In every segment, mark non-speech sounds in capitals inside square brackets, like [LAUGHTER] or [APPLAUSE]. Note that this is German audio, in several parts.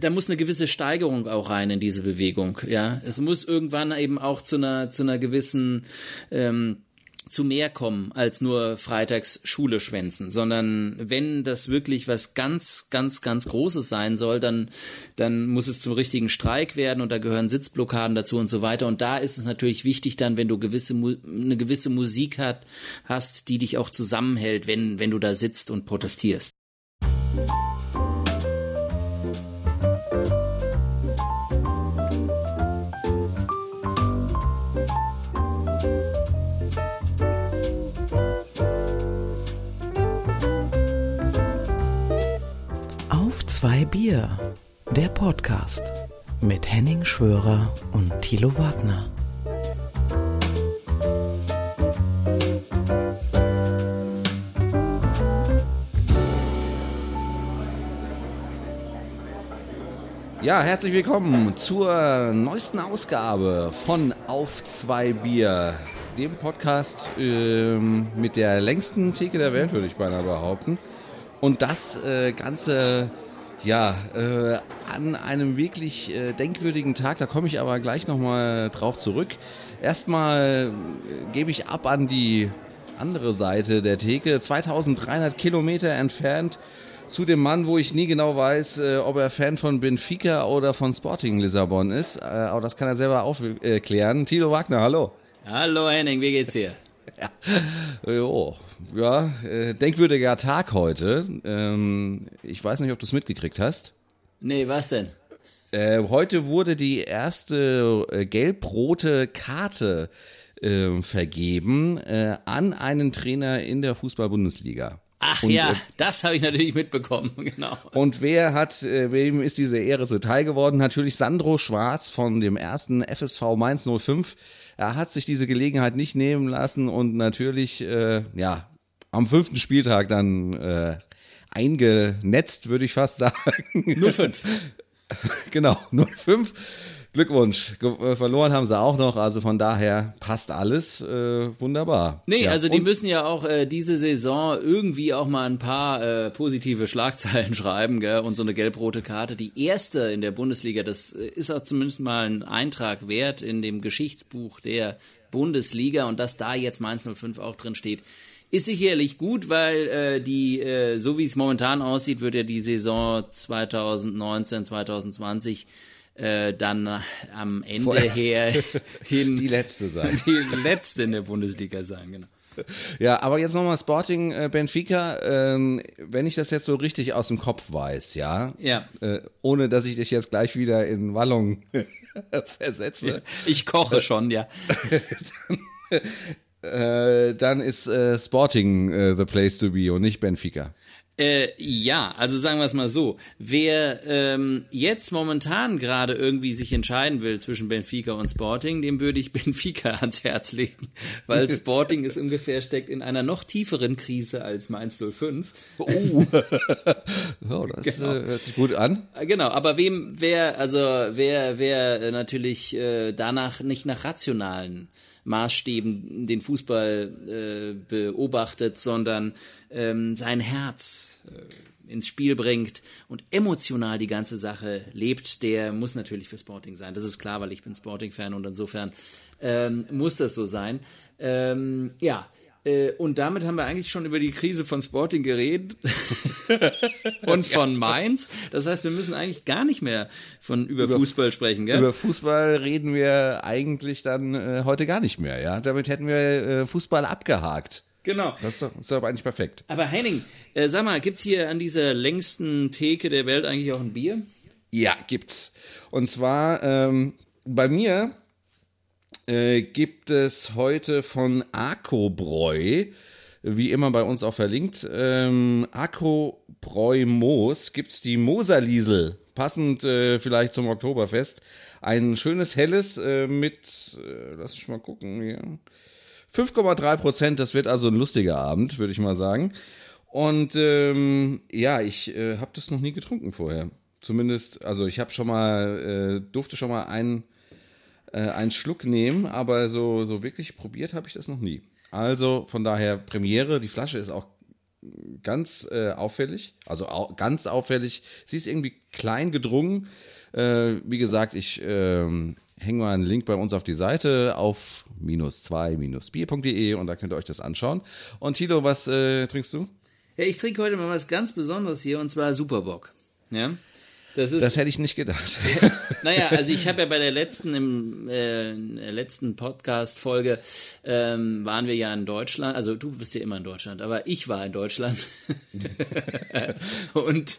da muss eine gewisse Steigerung auch rein in diese Bewegung. Ja, es muss irgendwann eben auch zu einer zu einer gewissen ähm, zu mehr kommen als nur freitags Schule schwänzen, sondern wenn das wirklich was ganz, ganz, ganz Großes sein soll, dann, dann muss es zum richtigen Streik werden und da gehören Sitzblockaden dazu und so weiter. Und da ist es natürlich wichtig dann, wenn du gewisse, eine gewisse Musik hat, hast, die dich auch zusammenhält, wenn, wenn du da sitzt und protestierst. Bier, der Podcast mit Henning Schwörer und Thilo Wagner. Ja, herzlich willkommen zur neuesten Ausgabe von Auf zwei Bier, dem Podcast ähm, mit der längsten Theke der Welt, würde ich beinahe behaupten. Und das äh, Ganze ja, äh, an einem wirklich äh, denkwürdigen Tag, da komme ich aber gleich nochmal drauf zurück. Erstmal äh, gebe ich ab an die andere Seite der Theke, 2300 Kilometer entfernt zu dem Mann, wo ich nie genau weiß, äh, ob er Fan von Benfica oder von Sporting Lissabon ist. Äh, aber das kann er selber aufklären. Tilo Wagner, hallo. Hallo Henning, wie geht's dir? Ja. [LAUGHS] Jo, ja, äh, denkwürdiger Tag heute. Ähm, ich weiß nicht, ob du es mitgekriegt hast. Nee, was denn? Äh, heute wurde die erste äh, gelb-rote Karte äh, vergeben äh, an einen Trainer in der Fußball-Bundesliga. Ach und, ja, äh, das habe ich natürlich mitbekommen, [LAUGHS] genau. Und wer hat, wem ist diese Ehre zuteil geworden? Natürlich Sandro Schwarz von dem ersten FSV Mainz 05 er hat sich diese Gelegenheit nicht nehmen lassen und natürlich, äh, ja, am fünften Spieltag dann äh, eingenetzt, würde ich fast [LAUGHS] sagen. 05. genau, 05. Glückwunsch. Ge äh, verloren haben sie auch noch, also von daher passt alles äh, wunderbar. Nee, ja. also die Und müssen ja auch äh, diese Saison irgendwie auch mal ein paar äh, positive Schlagzeilen [LAUGHS] schreiben, gell? Und so eine gelb-rote Karte, die erste in der Bundesliga, das äh, ist auch zumindest mal ein Eintrag wert in dem Geschichtsbuch der Bundesliga und dass da jetzt Mainz 05 auch drin steht. Ist sicherlich gut, weil äh, die, äh, so wie es momentan aussieht, wird ja die Saison 2019, 2020 äh, dann am Ende Vorerst her [LAUGHS] hin die letzte sein. [LAUGHS] Die letzte in der Bundesliga sein, genau. Ja, aber jetzt nochmal Sporting äh, Benfica, ähm, wenn ich das jetzt so richtig aus dem Kopf weiß, ja, ja. Äh, ohne dass ich dich jetzt gleich wieder in Wallung [LAUGHS] versetze. Ich koche schon, ja. dann, äh, dann ist äh, Sporting äh, the place to be und nicht Benfica. Äh, ja, also sagen wir es mal so. Wer ähm, jetzt momentan gerade irgendwie sich entscheiden will zwischen Benfica und Sporting, dem würde ich [LAUGHS] Benfica ans Herz legen, weil [LAUGHS] Sporting ist ungefähr steckt in einer noch tieferen Krise als Mainz 05. Oh, [LAUGHS] oh das genau. äh, hört sich gut an. Äh, genau, aber wem, wer, also wer, wer äh, natürlich äh, danach nicht nach rationalen Maßstäben den Fußball äh, beobachtet, sondern ähm, sein Herz äh, ins Spiel bringt und emotional die ganze Sache lebt, der muss natürlich für Sporting sein. Das ist klar, weil ich bin Sporting-Fan und insofern ähm, muss das so sein. Ähm, ja, und damit haben wir eigentlich schon über die Krise von Sporting geredet [LAUGHS] und von Mainz. Das heißt, wir müssen eigentlich gar nicht mehr von über, über Fußball sprechen, gell? Über Fußball reden wir eigentlich dann äh, heute gar nicht mehr, ja. Damit hätten wir äh, Fußball abgehakt. Genau. Das ist doch, ist doch eigentlich perfekt. Aber Henning, äh, sag mal, gibt's hier an dieser längsten Theke der Welt eigentlich auch ein Bier? Ja, gibt's. Und zwar ähm, bei mir äh, gibt es heute von Akobräu, wie immer bei uns auch verlinkt, ähm, Akobräu Moos, gibt es die Moserliesel, passend äh, vielleicht zum Oktoberfest. Ein schönes helles äh, mit, äh, lass mich mal gucken hier, 5,3 Prozent, das wird also ein lustiger Abend, würde ich mal sagen. Und ähm, ja, ich äh, habe das noch nie getrunken vorher. Zumindest, also ich habe schon mal, durfte schon mal einen äh, einen Schluck nehmen, aber so, so wirklich probiert habe ich das noch nie. Also von daher Premiere, die Flasche ist auch ganz äh, auffällig. Also au ganz auffällig. Sie ist irgendwie klein gedrungen. Äh, wie gesagt, ich ähm, hänge mal einen Link bei uns auf die Seite auf minus zwei minus bier.de und da könnt ihr euch das anschauen. Und Tilo, was äh, trinkst du? Ja, ich trinke heute mal was ganz Besonderes hier und zwar Superbock. Ja. Das, ist, das hätte ich nicht gedacht. [LAUGHS] naja, also ich habe ja bei der letzten im äh, letzten Podcast-Folge ähm, waren wir ja in Deutschland. Also du bist ja immer in Deutschland, aber ich war in Deutschland [LAUGHS] und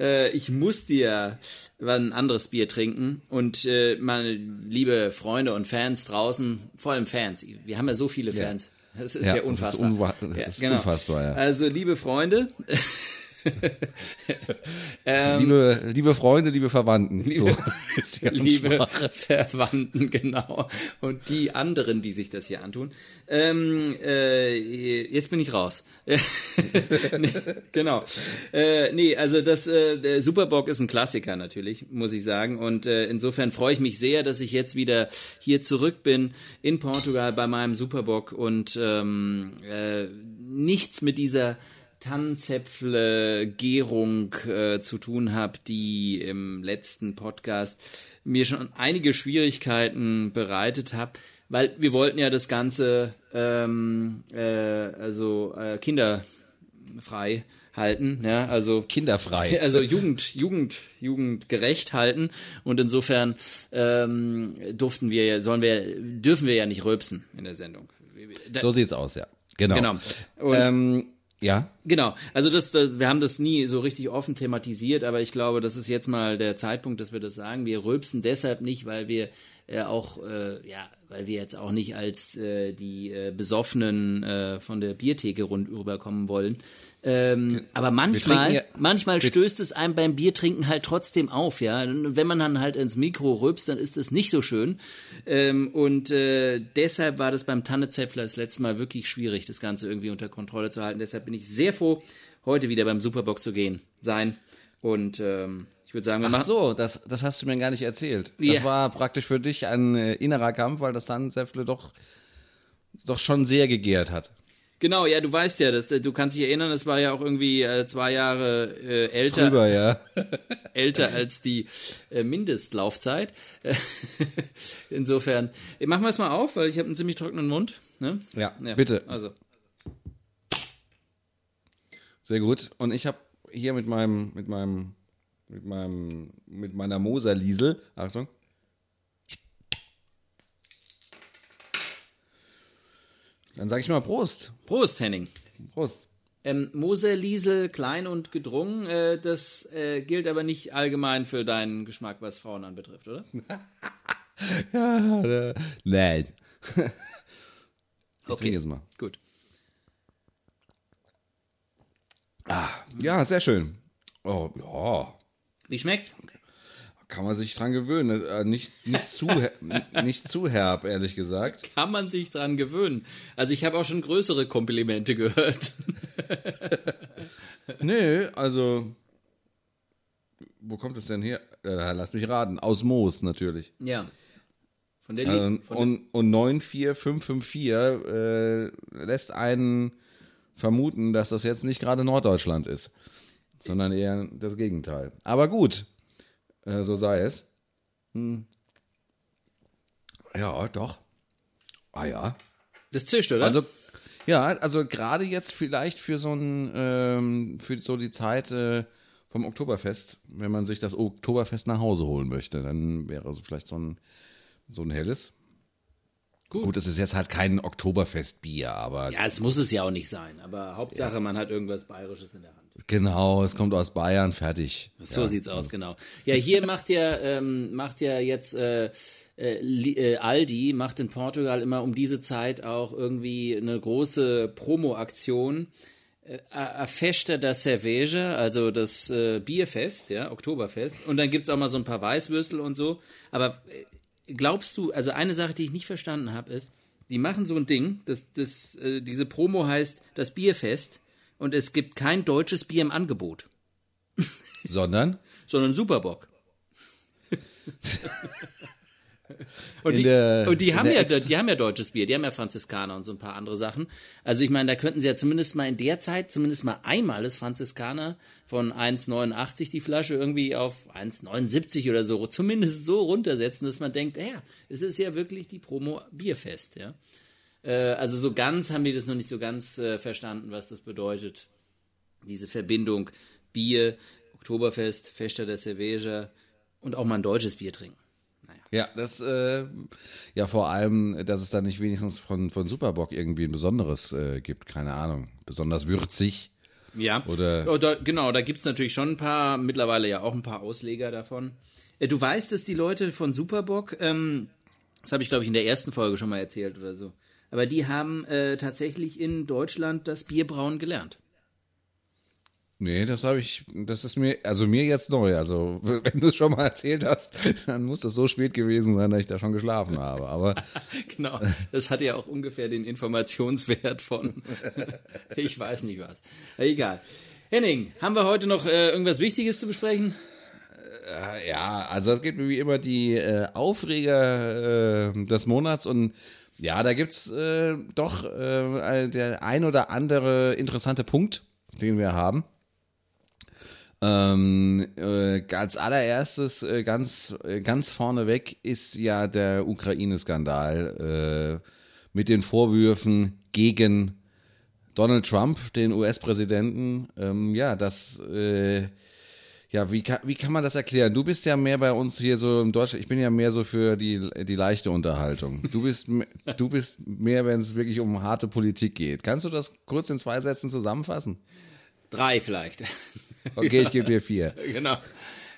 äh, ich musste ja ein anderes Bier trinken und äh, meine liebe Freunde und Fans draußen, vor allem Fans, wir haben ja so viele Fans. Ja. Das ist ja, ja unfassbar. Das ist, unwa das ist genau. unfassbar, ja. Also liebe Freunde, [LAUGHS] [LAUGHS] ähm, liebe, liebe Freunde, liebe Verwandten. Liebe, so [LAUGHS] liebe Verwandten, genau. Und die anderen, die sich das hier antun. Ähm, äh, jetzt bin ich raus. [LAUGHS] nee, genau. Äh, nee, also das äh, Superbock ist ein Klassiker natürlich, muss ich sagen. Und äh, insofern freue ich mich sehr, dass ich jetzt wieder hier zurück bin in Portugal bei meinem Superbock und ähm, äh, nichts mit dieser Tannenzäpfle-Gärung äh, zu tun habe, die im letzten Podcast mir schon einige Schwierigkeiten bereitet hat, weil wir wollten ja das Ganze ähm, äh, also äh, kinderfrei halten, ja, also [LAUGHS] kinderfrei, [LAUGHS] also Jugend, Jugend, Jugendgerecht halten und insofern ähm, durften wir, sollen wir, dürfen wir ja nicht röpsen in der Sendung. so sieht's aus, ja, genau. Genau. Und, ähm, ja. Genau. Also das, wir haben das nie so richtig offen thematisiert, aber ich glaube, das ist jetzt mal der Zeitpunkt, dass wir das sagen. Wir rülpsen deshalb nicht, weil wir äh, auch, äh, ja, weil wir jetzt auch nicht als äh, die äh, Besoffenen äh, von der Biertheke rund rüberkommen wollen, ähm, aber manchmal, ja, manchmal stößt es einem beim Biertrinken halt trotzdem auf, ja. Wenn man dann halt ins Mikro rülpst, dann ist es nicht so schön. Ähm, und äh, deshalb war das beim Tannezäpfler das letzte Mal wirklich schwierig, das Ganze irgendwie unter Kontrolle zu halten. Deshalb bin ich sehr froh, heute wieder beim Superbock zu gehen, sein. Und ähm, ich würde sagen, wir Ach machen. so, das, das hast du mir gar nicht erzählt. Das yeah. war praktisch für dich ein äh, innerer Kampf, weil das Tannenzäpfle doch, doch schon sehr gegärt hat. Genau, ja, du weißt ja, dass, du kannst dich erinnern, es war ja auch irgendwie äh, zwei Jahre äh, älter. Drüber, ja. [LAUGHS] älter als die äh, Mindestlaufzeit. [LAUGHS] Insofern, machen wir es mal auf, weil ich habe einen ziemlich trockenen Mund. Ne? Ja, ja, bitte. Also. Sehr gut. Und ich habe hier mit meinem, mit meinem, mit meinem, mit meiner Moser-Liesel, Achtung, Dann sage ich mal Prost. Prost, Henning. Prost. Ähm, Moser, Liesel, klein und gedrungen, äh, das äh, gilt aber nicht allgemein für deinen Geschmack, was Frauen anbetrifft, oder? [LAUGHS] ja, nein. ich okay, jetzt mal. Gut. Ah, ja, sehr schön. Oh, ja. Wie schmeckt's? Kann man sich dran gewöhnen. Äh, nicht, nicht, zu, [LAUGHS] nicht zu herb, ehrlich gesagt. Kann man sich dran gewöhnen. Also ich habe auch schon größere Komplimente gehört. [LAUGHS] nee, also. Wo kommt es denn her? Äh, lass mich raten. Aus Moos natürlich. Ja. Von der ähm, von und, und 94554 äh, lässt einen vermuten, dass das jetzt nicht gerade Norddeutschland ist, sondern eher das Gegenteil. Aber gut, äh, so sei es. Hm. Ja, doch. Ah ja. Das zischt, oder? Also, ja, also gerade jetzt vielleicht für so ein, ähm, für so die Zeit äh, vom Oktoberfest, wenn man sich das Oktoberfest nach Hause holen möchte, dann wäre so vielleicht so ein, so ein helles. Gut. Gut, es ist jetzt halt kein Oktoberfestbier, aber. Ja, es muss es ja auch nicht sein, aber Hauptsache, ja. man hat irgendwas Bayerisches in der Hand. Genau, es kommt aus Bayern, fertig. So ja. sieht's aus, genau. Ja, hier macht ja, ähm, macht ja jetzt äh, äh, äh, Aldi, macht in Portugal immer um diese Zeit auch irgendwie eine große Promo-Aktion. Äh, A Festa da Cerveja, also das äh, Bierfest, ja, Oktoberfest. Und dann gibt's auch mal so ein paar Weißwürstel und so. Aber äh, glaubst du, also eine Sache, die ich nicht verstanden habe, ist, die machen so ein Ding, das, das, äh, diese Promo heißt das Bierfest und es gibt kein deutsches Bier im Angebot. [LAUGHS] Sondern? Sondern Superbock. [LAUGHS] Und die, der, und die haben ja, die haben ja deutsches Bier, die haben ja Franziskaner und so ein paar andere Sachen. Also ich meine, da könnten sie ja zumindest mal in der Zeit, zumindest mal einmal das Franziskaner von 1,89 die Flasche irgendwie auf 1,79 oder so, zumindest so runtersetzen, dass man denkt, ja, es ist ja wirklich die Promo Bierfest, ja. Äh, also so ganz haben die das noch nicht so ganz äh, verstanden, was das bedeutet. Diese Verbindung Bier, Oktoberfest, Festa der Cerveja und auch mal ein deutsches Bier trinken. Ja, das, äh, ja, vor allem, dass es da nicht wenigstens von, von Superbock irgendwie ein besonderes äh, gibt, keine Ahnung, besonders würzig. Ja, oder, oder genau, da gibt es natürlich schon ein paar, mittlerweile ja auch ein paar Ausleger davon. Äh, du weißt, dass die Leute von Superbock, ähm, das habe ich glaube ich in der ersten Folge schon mal erzählt oder so, aber die haben äh, tatsächlich in Deutschland das Bierbrauen gelernt. Nee, das habe ich, das ist mir, also mir jetzt neu. Also, wenn du es schon mal erzählt hast, dann muss das so spät gewesen sein, dass ich da schon geschlafen habe. Aber [LAUGHS] genau, das hat ja auch ungefähr den Informationswert von, [LAUGHS] ich weiß nicht was. Egal. Henning, haben wir heute noch äh, irgendwas Wichtiges zu besprechen? Äh, ja, also es gibt wie immer die äh, Aufreger äh, des Monats und ja, da gibt's äh, doch äh, der ein oder andere interessante Punkt, den wir haben. Ähm, äh, als allererstes äh, ganz, äh, ganz vorneweg ist ja der Ukraine-Skandal äh, mit den Vorwürfen gegen Donald Trump, den US-Präsidenten. Ähm, ja, das, äh, ja, wie kann, wie kann man das erklären? Du bist ja mehr bei uns hier so im Deutschland. Ich bin ja mehr so für die, die leichte Unterhaltung. Du bist, du bist mehr, wenn es wirklich um harte Politik geht. Kannst du das kurz in zwei Sätzen zusammenfassen? Drei vielleicht. [LAUGHS] Okay, ich gebe dir vier. [LAUGHS] genau.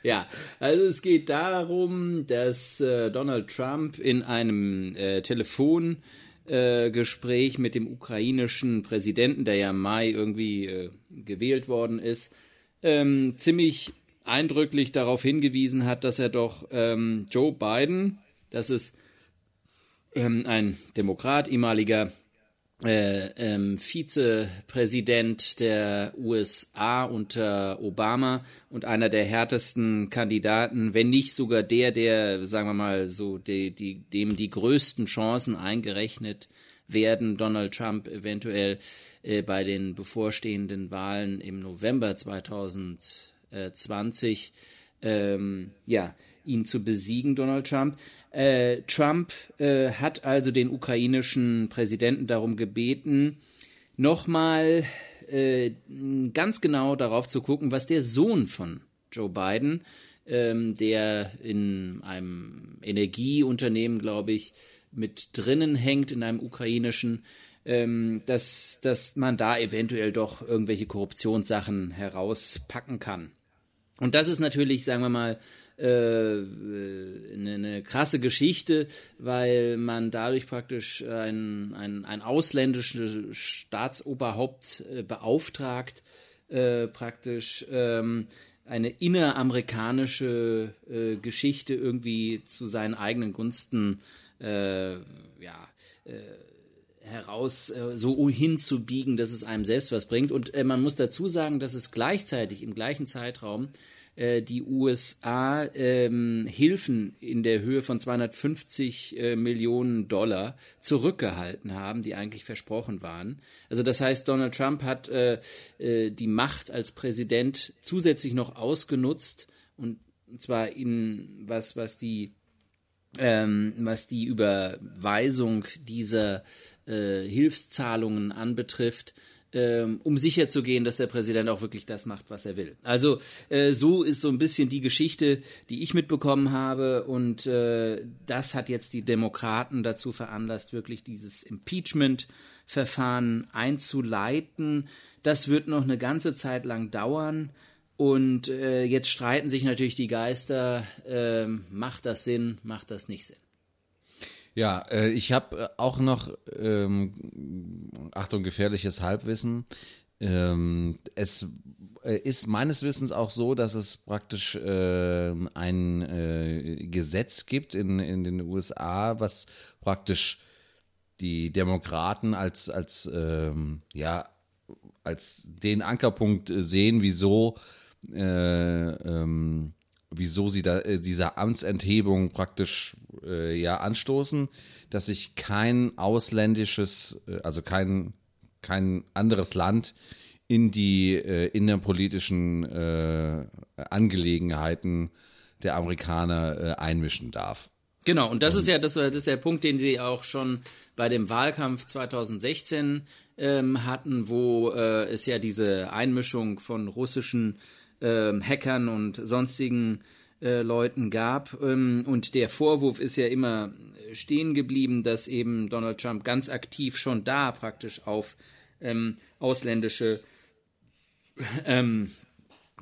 Ja, also es geht darum, dass äh, Donald Trump in einem äh, Telefongespräch äh, mit dem ukrainischen Präsidenten, der ja im Mai irgendwie äh, gewählt worden ist, ähm, ziemlich eindrücklich darauf hingewiesen hat, dass er doch ähm, Joe Biden, das ist ähm, ein Demokrat, ehemaliger äh, ähm, Vizepräsident der USA unter Obama und einer der härtesten Kandidaten, wenn nicht sogar der, der, sagen wir mal, so die, die, dem die größten Chancen eingerechnet werden, Donald Trump eventuell äh, bei den bevorstehenden Wahlen im November 2020 ähm, ja, ihn zu besiegen, Donald Trump. Äh, Trump äh, hat also den ukrainischen Präsidenten darum gebeten, nochmal äh, ganz genau darauf zu gucken, was der Sohn von Joe Biden, ähm, der in einem Energieunternehmen, glaube ich, mit drinnen hängt, in einem ukrainischen, ähm, dass, dass man da eventuell doch irgendwelche Korruptionssachen herauspacken kann. Und das ist natürlich, sagen wir mal, äh, eine, eine krasse Geschichte, weil man dadurch praktisch ein, ein, ein ausländisches Staatsoberhaupt äh, beauftragt, äh, praktisch ähm, eine inneramerikanische äh, Geschichte irgendwie zu seinen eigenen Gunsten äh, ja, äh, heraus äh, so hinzubiegen, dass es einem selbst was bringt. Und äh, man muss dazu sagen, dass es gleichzeitig im gleichen Zeitraum äh, die USA ähm, Hilfen in der Höhe von 250 äh, Millionen Dollar zurückgehalten haben, die eigentlich versprochen waren. Also das heißt, Donald Trump hat die Macht als Präsident zusätzlich noch ausgenutzt und zwar in was was die ähm, was die Überweisung dieser äh, Hilfszahlungen anbetrifft, ähm, um sicherzugehen, dass der Präsident auch wirklich das macht, was er will. Also äh, so ist so ein bisschen die Geschichte, die ich mitbekommen habe und äh, das hat jetzt die Demokraten dazu veranlasst, wirklich dieses Impeachment-Verfahren einzuleiten. Das wird noch eine ganze Zeit lang dauern. Und äh, jetzt streiten sich natürlich die Geister, äh, macht das Sinn, macht das nicht Sinn. Ja, äh, ich habe äh, auch noch, ähm, Achtung, gefährliches Halbwissen. Ähm, es äh, ist meines Wissens auch so, dass es praktisch äh, ein äh, Gesetz gibt in, in den USA, was praktisch die Demokraten als, als, ähm, ja, als den Ankerpunkt sehen, wieso, äh, ähm, wieso sie da, äh, dieser Amtsenthebung praktisch äh, ja anstoßen, dass sich kein ausländisches, äh, also kein, kein anderes Land in die äh, innerpolitischen äh, Angelegenheiten der Amerikaner äh, einmischen darf. Genau, und das ist ja das, das ist der Punkt, den Sie auch schon bei dem Wahlkampf 2016 ähm, hatten, wo äh, es ja diese Einmischung von russischen ähm, Hackern und sonstigen äh, Leuten gab. Ähm, und der Vorwurf ist ja immer stehen geblieben, dass eben Donald Trump ganz aktiv schon da praktisch auf ähm, ausländische ähm,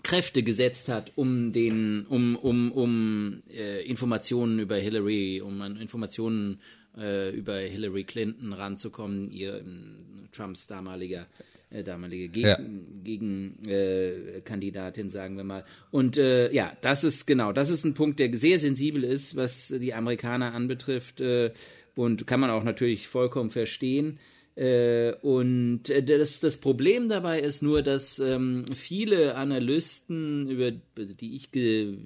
Kräfte gesetzt hat, um den, um, um, um äh, Informationen über Hillary, um an Informationen äh, über Hillary Clinton ranzukommen, ihr Trumps damaliger äh, damalige Geg ja. Gegenkandidatin, äh, sagen wir mal. Und äh, ja, das ist genau, das ist ein Punkt, der sehr sensibel ist, was die Amerikaner anbetrifft äh, und kann man auch natürlich vollkommen verstehen. Äh, und das, das Problem dabei ist nur, dass ähm, viele Analysten, über die ich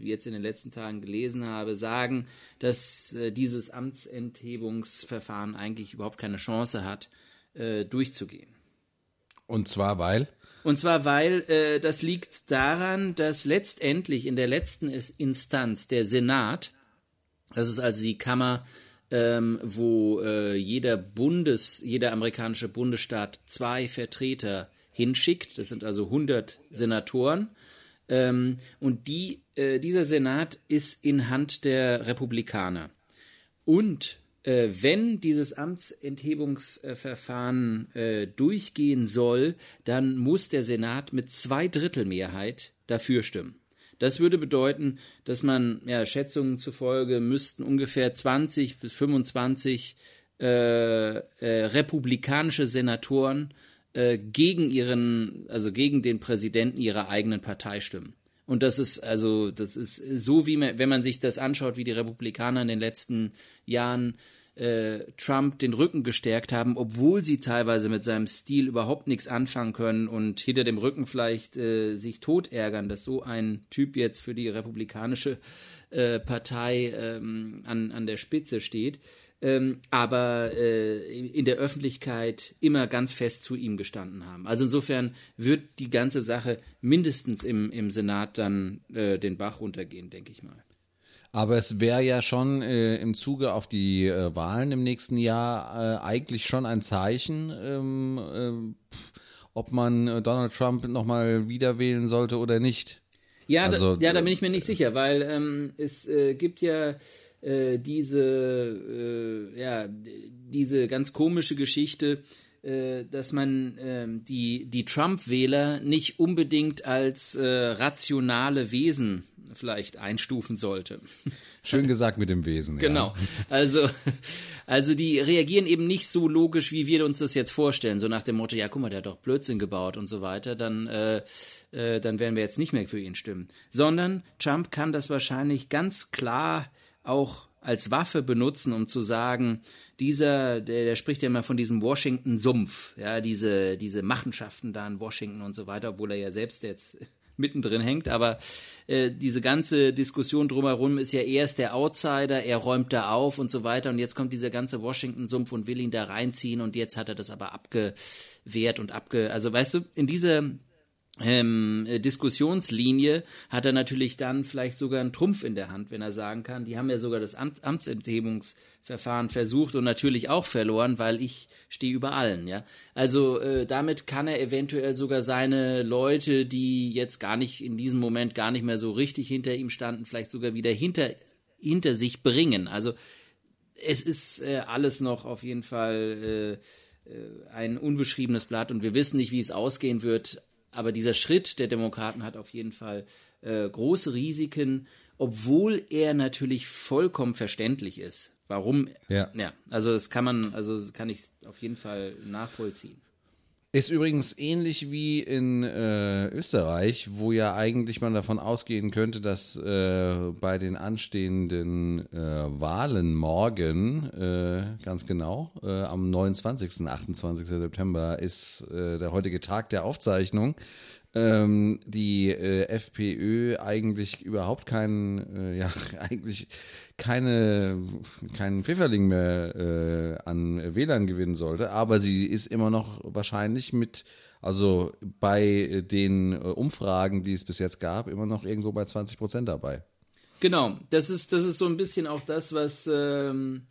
jetzt in den letzten Tagen gelesen habe, sagen, dass äh, dieses Amtsenthebungsverfahren eigentlich überhaupt keine Chance hat, äh, durchzugehen. Und zwar weil? Und zwar weil äh, das liegt daran, dass letztendlich in der letzten Instanz der Senat, das ist also die Kammer ähm, wo äh, jeder Bundes, jeder amerikanische Bundesstaat zwei Vertreter hinschickt. Das sind also 100 Senatoren. Ähm, und die, äh, dieser Senat ist in Hand der Republikaner. Und wenn dieses Amtsenthebungsverfahren äh, durchgehen soll, dann muss der Senat mit zwei Drittel Mehrheit dafür stimmen. Das würde bedeuten, dass man, ja, Schätzungen zufolge müssten ungefähr 20 bis 25 äh, äh, republikanische Senatoren äh, gegen ihren, also gegen den Präsidenten ihrer eigenen Partei stimmen. Und das ist also, das ist so, wie man, wenn man sich das anschaut, wie die Republikaner in den letzten Jahren äh, Trump den Rücken gestärkt haben, obwohl sie teilweise mit seinem Stil überhaupt nichts anfangen können und hinter dem Rücken vielleicht äh, sich tot ärgern, dass so ein Typ jetzt für die republikanische äh, Partei ähm, an, an der Spitze steht. Ähm, aber äh, in der Öffentlichkeit immer ganz fest zu ihm gestanden haben. Also insofern wird die ganze Sache mindestens im, im Senat dann äh, den Bach runtergehen, denke ich mal. Aber es wäre ja schon äh, im Zuge auf die äh, Wahlen im nächsten Jahr äh, eigentlich schon ein Zeichen, ähm, äh, ob man äh, Donald Trump nochmal wieder wählen sollte oder nicht. Ja, also, da, ja, da bin ich mir nicht sicher, weil ähm, es äh, gibt ja diese, ja, diese ganz komische Geschichte, dass man ähm, die, die Trump-Wähler nicht unbedingt als rationale Wesen vielleicht einstufen sollte. Schön gesagt mit dem Wesen. Genau. Ja. Also, also die reagieren eben nicht so logisch, wie wir uns das jetzt vorstellen. So nach dem Motto, ja, guck mal, der hat doch Blödsinn gebaut und so weiter. Dann, äh, äh, dann werden wir jetzt nicht mehr für ihn stimmen. Sondern Trump kann das wahrscheinlich ganz klar auch als Waffe benutzen, um zu sagen, dieser, der, der spricht ja immer von diesem Washington-Sumpf, ja, diese, diese Machenschaften da in Washington und so weiter, obwohl er ja selbst jetzt [LAUGHS] mittendrin hängt, aber äh, diese ganze Diskussion drumherum ist ja erst der Outsider, er räumt da auf und so weiter. Und jetzt kommt dieser ganze Washington-Sumpf und will ihn da reinziehen. Und jetzt hat er das aber abgewehrt und abge... Also weißt du, in dieser ähm, Diskussionslinie hat er natürlich dann vielleicht sogar einen Trumpf in der Hand, wenn er sagen kann, die haben ja sogar das Amt Amtsenthebungsverfahren versucht und natürlich auch verloren, weil ich stehe über allen, ja. Also äh, damit kann er eventuell sogar seine Leute, die jetzt gar nicht in diesem Moment gar nicht mehr so richtig hinter ihm standen, vielleicht sogar wieder hinter hinter sich bringen. Also es ist äh, alles noch auf jeden Fall äh, äh ein unbeschriebenes Blatt und wir wissen nicht, wie es ausgehen wird aber dieser Schritt der Demokraten hat auf jeden Fall äh, große Risiken, obwohl er natürlich vollkommen verständlich ist. Warum? Ja. ja. Also das kann man, also kann ich auf jeden Fall nachvollziehen. Ist übrigens ähnlich wie in äh, Österreich, wo ja eigentlich man davon ausgehen könnte, dass äh, bei den anstehenden äh, Wahlen morgen, äh, ganz genau, äh, am 29. 28. September ist äh, der heutige Tag der Aufzeichnung, ähm, die äh, FPÖ eigentlich überhaupt keinen, äh, ja, [LAUGHS] eigentlich keine, keinen Pfifferling mehr äh, an Wählern gewinnen sollte, aber sie ist immer noch wahrscheinlich mit, also bei den äh, Umfragen, die es bis jetzt gab, immer noch irgendwo bei 20 Prozent dabei. Genau, das ist, das ist so ein bisschen auch das, was, ähm,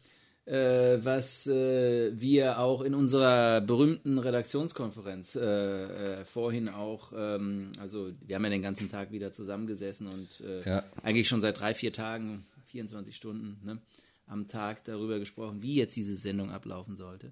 äh, was äh, wir auch in unserer berühmten Redaktionskonferenz äh, äh, vorhin auch, ähm, also wir haben ja den ganzen Tag wieder zusammengesessen und äh, Ja. eigentlich schon seit drei, vier Tagen, 24 Stunden ne, am Tag darüber gesprochen, wie jetzt diese Sendung ablaufen sollte.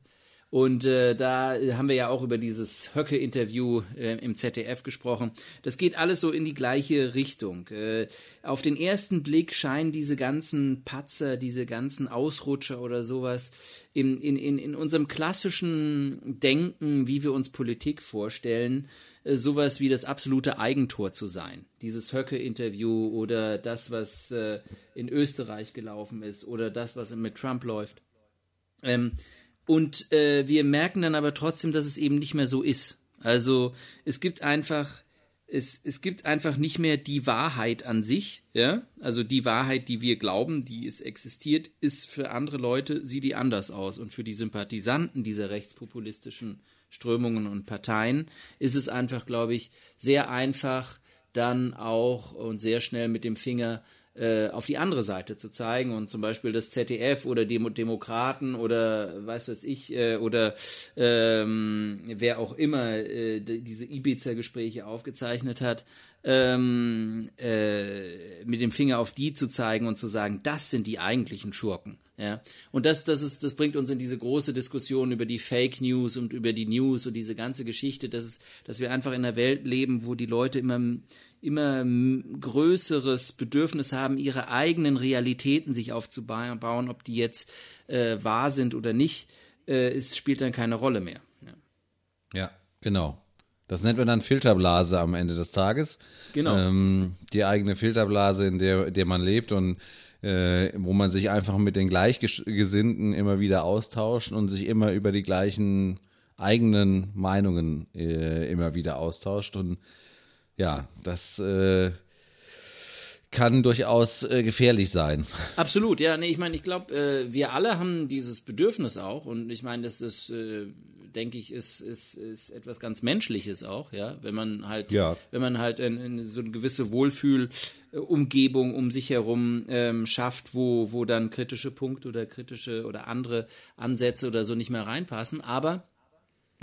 Und äh, da haben wir ja auch über dieses Höcke-Interview äh, im ZDF gesprochen. Das geht alles so in die gleiche Richtung. Äh, auf den ersten Blick scheinen diese ganzen Patzer, diese ganzen Ausrutscher oder sowas in, in, in, in unserem klassischen Denken, wie wir uns Politik vorstellen, äh, sowas wie das absolute Eigentor zu sein. Dieses Höcke-Interview oder das, was äh, in Österreich gelaufen ist oder das, was mit Trump läuft. Ähm, und äh, wir merken dann aber trotzdem, dass es eben nicht mehr so ist. Also es gibt einfach, es, es gibt einfach nicht mehr die Wahrheit an sich, ja. Also die Wahrheit, die wir glauben, die es existiert, ist für andere Leute, sieht die anders aus. Und für die Sympathisanten dieser rechtspopulistischen Strömungen und Parteien ist es einfach, glaube ich, sehr einfach, dann auch und sehr schnell mit dem Finger äh, auf die andere Seite zu zeigen und zum Beispiel das ZDF oder die Demokraten oder weiß was ich äh, oder ähm, wer auch immer äh, die, diese Ibiza-Gespräche aufgezeichnet hat, ähm, äh, mit dem Finger auf die zu zeigen und zu sagen, das sind die eigentlichen Schurken. Ja, und das, das ist, das bringt uns in diese große Diskussion über die Fake News und über die News und diese ganze Geschichte, dass es, dass wir einfach in einer Welt leben, wo die Leute immer, immer größeres Bedürfnis haben, ihre eigenen Realitäten sich aufzubauen, ob die jetzt äh, wahr sind oder nicht, äh, es spielt dann keine Rolle mehr. Ja. Ja, genau. Das nennt man dann Filterblase am Ende des Tages. Genau. Ähm, die eigene Filterblase, in der, in der man lebt und äh, wo man sich einfach mit den Gleichgesinnten immer wieder austauscht und sich immer über die gleichen eigenen Meinungen äh, immer wieder austauscht. Und ja, das äh, kann durchaus äh, gefährlich sein. [LAUGHS] Absolut, ja. Nee, ich meine, ich glaube, äh, wir alle haben dieses Bedürfnis auch und ich meine, das ist, äh, denke ich, ist, ist, ist etwas ganz Menschliches auch, ja. Wenn man halt, Ja. wenn man halt in, in so eine gewisse Wohlfühlumgebung um sich herum ähm, schafft, wo, wo dann kritische Punkte oder kritische oder andere Ansätze oder so nicht mehr reinpassen. Aber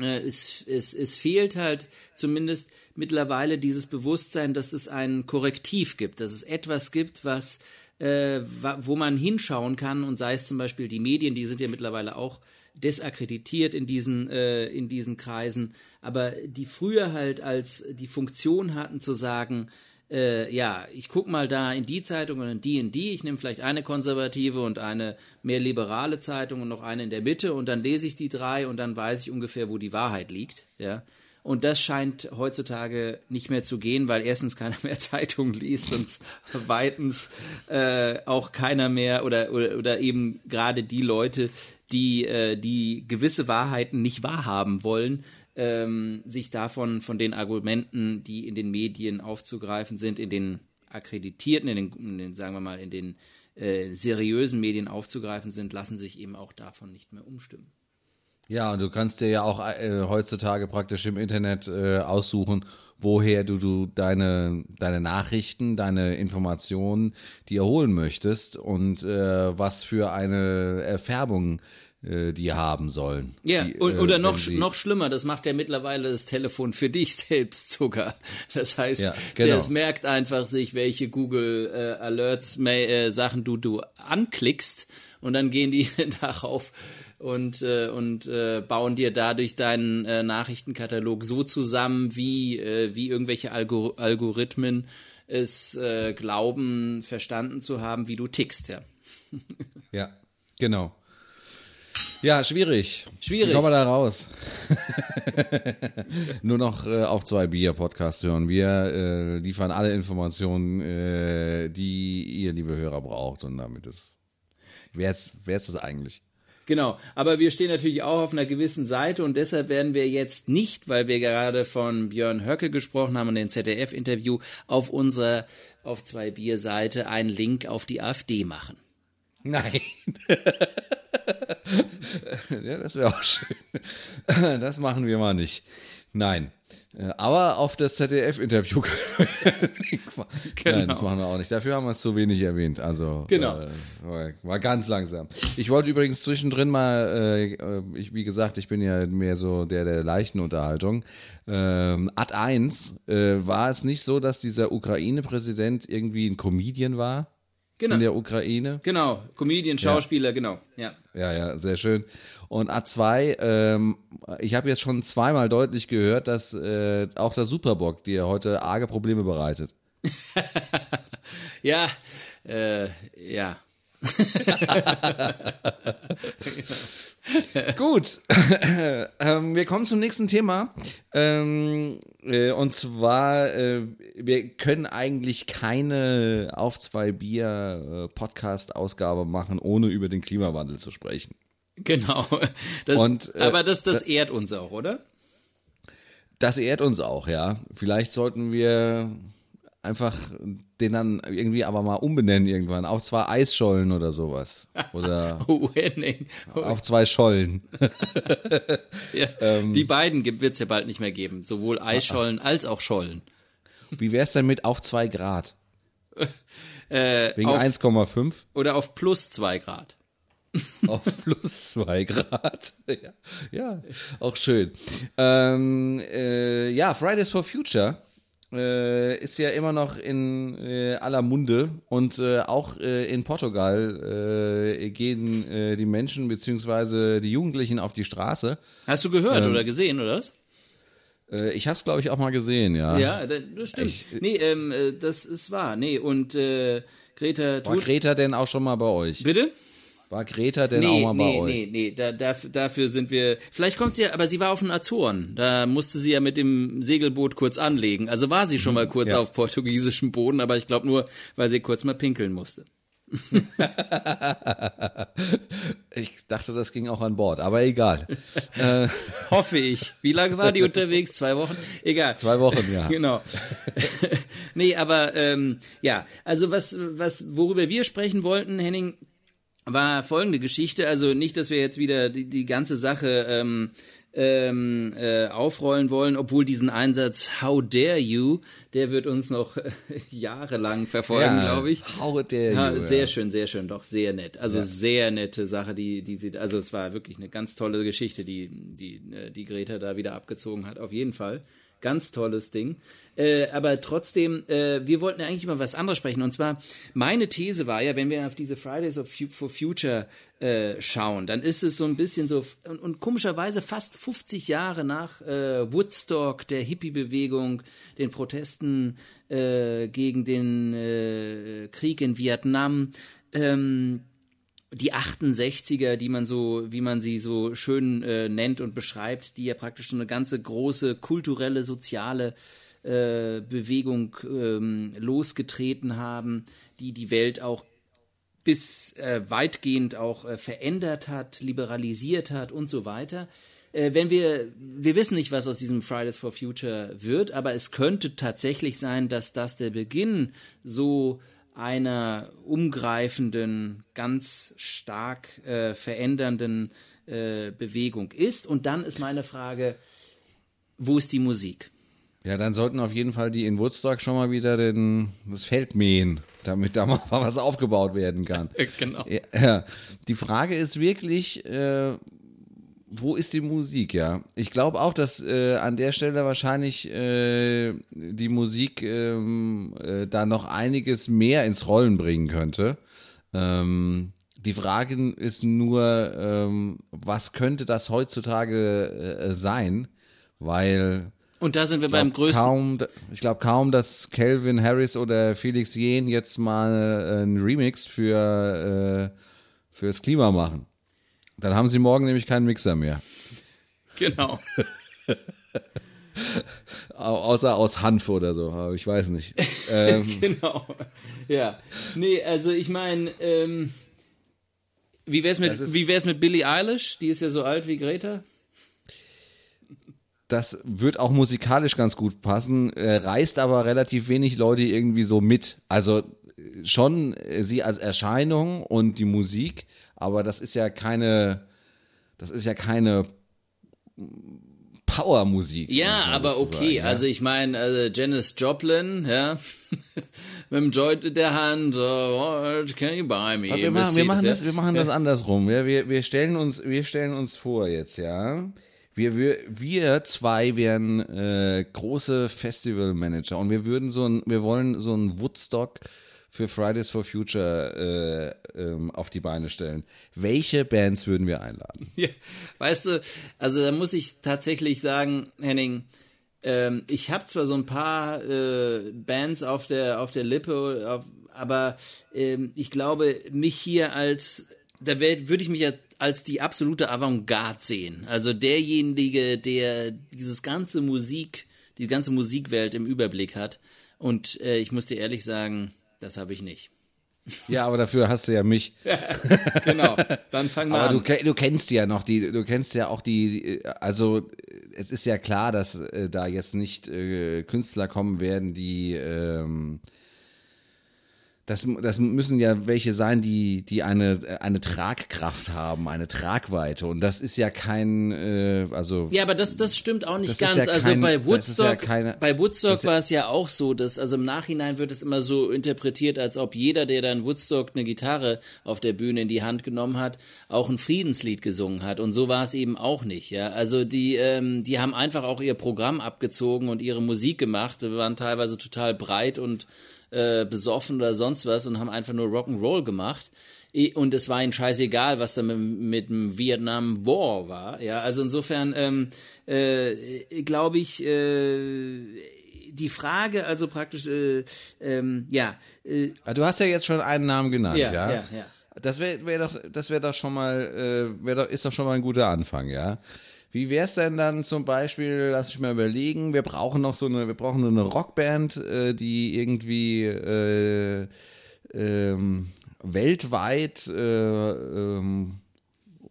äh, es, es, es fehlt halt zumindest mittlerweile dieses Bewusstsein, dass es ein Korrektiv gibt, dass es etwas gibt, was äh, wo man hinschauen kann und sei es zum Beispiel die Medien, die sind ja mittlerweile auch desakkreditiert in diesen, äh, in diesen Kreisen, aber die früher halt als die Funktion hatten zu sagen, äh, ja, ich guck mal da in die Zeitung und in die in die, ich nehme vielleicht eine konservative und eine mehr liberale Zeitung und noch eine in der Mitte und dann lese ich die drei und dann weiß ich ungefähr, wo die Wahrheit liegt, ja. Und das scheint heutzutage nicht mehr zu gehen, weil erstens keiner [LAUGHS] mehr Zeitungen liest und zweitens äh, auch keiner mehr oder, oder, oder eben gerade die Leute, die, äh, die gewisse Wahrheiten nicht wahrhaben wollen, ähm, sich davon, von den Argumenten, die in den Medien aufzugreifen sind, in den akkreditierten, in den, in den sagen wir mal, in den äh, seriösen Medien aufzugreifen sind, lassen sich eben auch davon nicht mehr umstimmen. Ja, und du kannst dir ja auch äh, heutzutage praktisch im Internet äh, aussuchen, woher du, du deine, deine Nachrichten, deine Informationen dir holen möchtest und äh, was für eine Erfärbung äh, die haben sollen. Ja, die, äh, oder noch, noch schlimmer, das macht ja mittlerweile das Telefon für dich [LAUGHS] selbst sogar. Das heißt, Ja, genau. das merkt einfach sich, welche Google äh, Alerts äh, Sachen du du anklickst und dann gehen die [LAUGHS] darauf und äh, und äh, bauen dir dadurch deinen äh, Nachrichtenkatalog so zusammen, wie äh, wie irgendwelche Algor Algorithmen es äh, glauben verstanden zu haben, wie du tickst, ja. Ja, genau. Ja, schwierig. Schwierig. Wie kommen wir da raus? [LAUGHS] Nur noch äh, auf zwei Bier Podcast hören. Wir äh, liefern alle Informationen, äh, die ihr, liebe Hörer, braucht. Und damit ist. Wer ist, wer ist das eigentlich? Genau, aber wir stehen natürlich auch auf einer gewissen Seite und deshalb werden wir jetzt nicht, weil wir gerade von Björn Höcke gesprochen haben und den ZDF-Interview, auf unserer auf zwei Bier-Seite einen Link auf die AfD machen. Nein. [LAUGHS] ja, das wäre auch schön. Das machen wir mal nicht. Nein. Äh, aber auf das ZDF-Interview genau. [LAUGHS] Nein, das machen wir auch nicht. Dafür haben wir es zu wenig erwähnt. Also genau. Äh, war, war, ganz langsam. Ich wollte übrigens zwischendrin mal, äh, ich, wie gesagt, ich bin ja mehr so der der leichten Unterhaltung. Ähm, Ad 1 äh, war es nicht so, dass dieser Ukraine-Präsident irgendwie ein Comedian war? Genau. In der Ukraine? Genau, Comedian, Schauspieler, ja. genau. Ja. ja, ja, sehr schön. Und A2, ähm, ich habe jetzt schon zweimal deutlich gehört, dass äh, auch der Superbock dir heute arge Probleme bereitet. [LAUGHS] ja, äh, ja. [LAUGHS] Gut, [LAUGHS] ähm, wir kommen zum nächsten Thema. Ähm, äh, und zwar, äh, wir können eigentlich keine auf zwei Bier äh, Podcast-Ausgabe machen, ohne über den Klimawandel zu sprechen. Genau. Das, und, äh, aber das, das ehrt uns auch, oder? Das ehrt uns auch, ja. Vielleicht sollten wir einfach den dann irgendwie aber mal umbenennen irgendwann. Auf zwei Eisschollen oder sowas. Oder [LAUGHS] oh, Henning. Oh. auf zwei Schollen. [LAUGHS] ja, ähm, die beiden wird es ja bald nicht mehr geben. Sowohl Eisschollen [LAUGHS] als auch Schollen. Wie wäre es denn mit auf zwei Grad? Äh, Wegen 1,5? Oder auf plus zwei Grad. [LAUGHS] auf plus zwei Grad. [LAUGHS] ja, ja, auch schön. Ähm, äh, ja, Fridays for Future äh, ist ja immer noch in äh, aller Munde und äh, auch äh, in Portugal äh, gehen äh, die Menschen bzw. die Jugendlichen auf die Straße. Hast du gehört ähm, oder gesehen, oder was? ich habe es, glaube ich, auch mal gesehen, ja. Ja, das stimmt. Ich, nee, ähm, das ist wahr. Nee, und Greta... War Greta denn auch schon mal bei euch? Bitte? War Greta denn nee, auch mal nee, bei euch? Nee, nee, da, da, dafür sind wir. Vielleicht kommt sie ja, aber sie war auf den Azoren. Da musste sie ja mit dem Segelboot kurz anlegen. Also war sie schon mal kurz ja. auf portugiesischem Boden, aber ich glaube nur, weil sie kurz mal pinkeln musste. [LAUGHS] ich dachte, das ging auch an Bord, aber egal. [LAUGHS] äh, Hoffe ich. Wie lange war die [LAUGHS] unterwegs? Zwei Wochen? Egal. Zwei Wochen, ja. genau. nee, aber ähm, ja, also was, was, worüber wir sprechen wollten, Henning, war folgende Geschichte, also nicht, dass wir jetzt wieder die, die ganze Sache ähm, ähm, äh, aufrollen wollen, obwohl diesen Einsatz How dare you, der wird uns noch äh, jahrelang verfolgen, ja, glaube ich. How dare you. Ja, sehr ja. schön, sehr schön, doch sehr nett. Also sehr nette Sache, die die sie, also es war wirklich eine ganz tolle Geschichte, die die äh, die Greta da wieder abgezogen hat, auf jeden Fall. Ganz tolles Ding. Äh, aber trotzdem, äh, wir wollten eigentlich mal was anderes sprechen. Und zwar, meine These war ja, wenn wir auf diese Fridays for Future äh, schauen, dann ist es so ein bisschen so, und, und komischerweise fast 50 Jahre nach äh, Woodstock, der Hippie-Bewegung, den Protesten äh, gegen den äh, Krieg in Vietnam, ähm, die 68er, die man so, wie man sie so schön äh, nennt und beschreibt, die ja praktisch so eine ganze große kulturelle, soziale äh, Bewegung ähm, losgetreten haben, die die Welt auch bis äh, weitgehend auch äh, verändert hat, liberalisiert hat und so weiter. Äh, wenn wir, wir wissen nicht, was aus diesem Fridays for Future wird, aber es könnte tatsächlich sein, dass das der Beginn so einer umgreifenden, ganz stark äh, verändernden äh, Bewegung ist. Und dann ist meine Frage, wo ist die Musik? Ja, dann sollten auf jeden Fall die in Woodstock schon mal wieder den, das Feld mähen, damit da [LAUGHS] mal was aufgebaut werden kann. [LAUGHS] genau. Ja, die Frage ist wirklich, äh, wo ist die Musik, ja? Ich glaube auch, dass äh, an der Stelle wahrscheinlich äh, die Musik ähm, äh, da noch einiges mehr ins Rollen bringen könnte. Ähm, die Frage ist nur, ähm, was könnte das heutzutage äh, sein? Weil und da sind wir beim größten. Kaum, ich glaube kaum, dass Calvin Harris oder Felix Jen jetzt mal äh, einen Remix für äh, fürs Klima machen. Dann haben sie morgen nämlich keinen Mixer mehr. Genau. [LAUGHS] Außer aus Hanf oder so, aber ich weiß nicht. [LAUGHS] Ähm. genau. Ja. Nee, also ich meine, ähm, Wie wär's mit, wie wär's mit Billie Eilish? Die ist ja so alt wie Greta. Das wird auch musikalisch ganz gut passen, äh, reißt aber relativ wenig Leute irgendwie so mit. Also äh, schon äh, sie als Erscheinung und die Musik, aber das ist ja keine, das ist ja keine Power-Musik. Ja, aber okay. ja. Also ich meine, also Janis Joplin, ja, [LAUGHS] mit dem Joint in der Hand, what can you buy me? Wir machen, wir machen ja. das, wir machen das [LAUGHS] andersrum. Ja, wir, wir stellen uns, wir stellen uns vor jetzt, ja. Wir, wir, wir zwei wären äh, große Festivalmanager und wir würden so ein, wir wollen so ein Woodstock für Fridays for Future äh, ähm, auf die Beine stellen. Welche Bands würden wir einladen? Ja, weißt du, also da muss ich tatsächlich sagen, Henning, ähm, ich habe zwar so ein paar äh, Bands auf der auf der Lippe, auf, aber ähm, ich glaube, mich hier als da würde ich mich ja als die absolute Avantgarde sehen. Also derjenige, der dieses ganze Musik, die ganze Musikwelt im Überblick hat. Und äh, ich muss dir ehrlich sagen, das habe ich nicht. Ja, aber dafür hast du ja mich. [LAUGHS] Genau, dann fang mal Aber du, an. ke- du kennst ja noch die, du kennst ja auch die, äh, also äh, es ist ja klar, dass äh, da jetzt nicht äh, Künstler kommen werden, die ähm, das, das müssen ja welche sein, die, die eine, eine Tragkraft haben, eine Tragweite. Und das ist ja kein, äh, also Ja, aber das, das stimmt auch nicht ganz. ja also kein- bei Woodstock, ja keine- bei Woodstock war es ja auch so, dass also im Nachhinein wird es immer so interpretiert, als ob jeder, der dann Woodstock eine Gitarre auf der Bühne in die Hand genommen hat, auch ein Friedenslied gesungen hat. Und so war es eben auch nicht. Ja, also die, ähm, die haben einfach auch ihr Programm abgezogen und ihre Musik gemacht, Die waren teilweise total breit und äh, besoffen oder sonst was und haben einfach nur Rock'n'Roll gemacht. Und es war ihnen scheißegal, was da mit, mit dem Vietnam War war. Ja, also insofern ähm, äh, glaube ich, äh, die Frage, also praktisch, äh, ähm, ja, äh, Ah, Du hast ja jetzt schon einen Namen genannt, Ja, ja? ja, ja. Das wäre wär doch, das wäre doch schon mal, äh, wär doch, ist doch schon mal ein guter Anfang, ja? Wie wär's denn dann zum Beispiel, lass mich mal überlegen, wir brauchen noch so eine, wir brauchen eine Rockband, äh, die irgendwie äh, ähm, weltweit äh, ähm,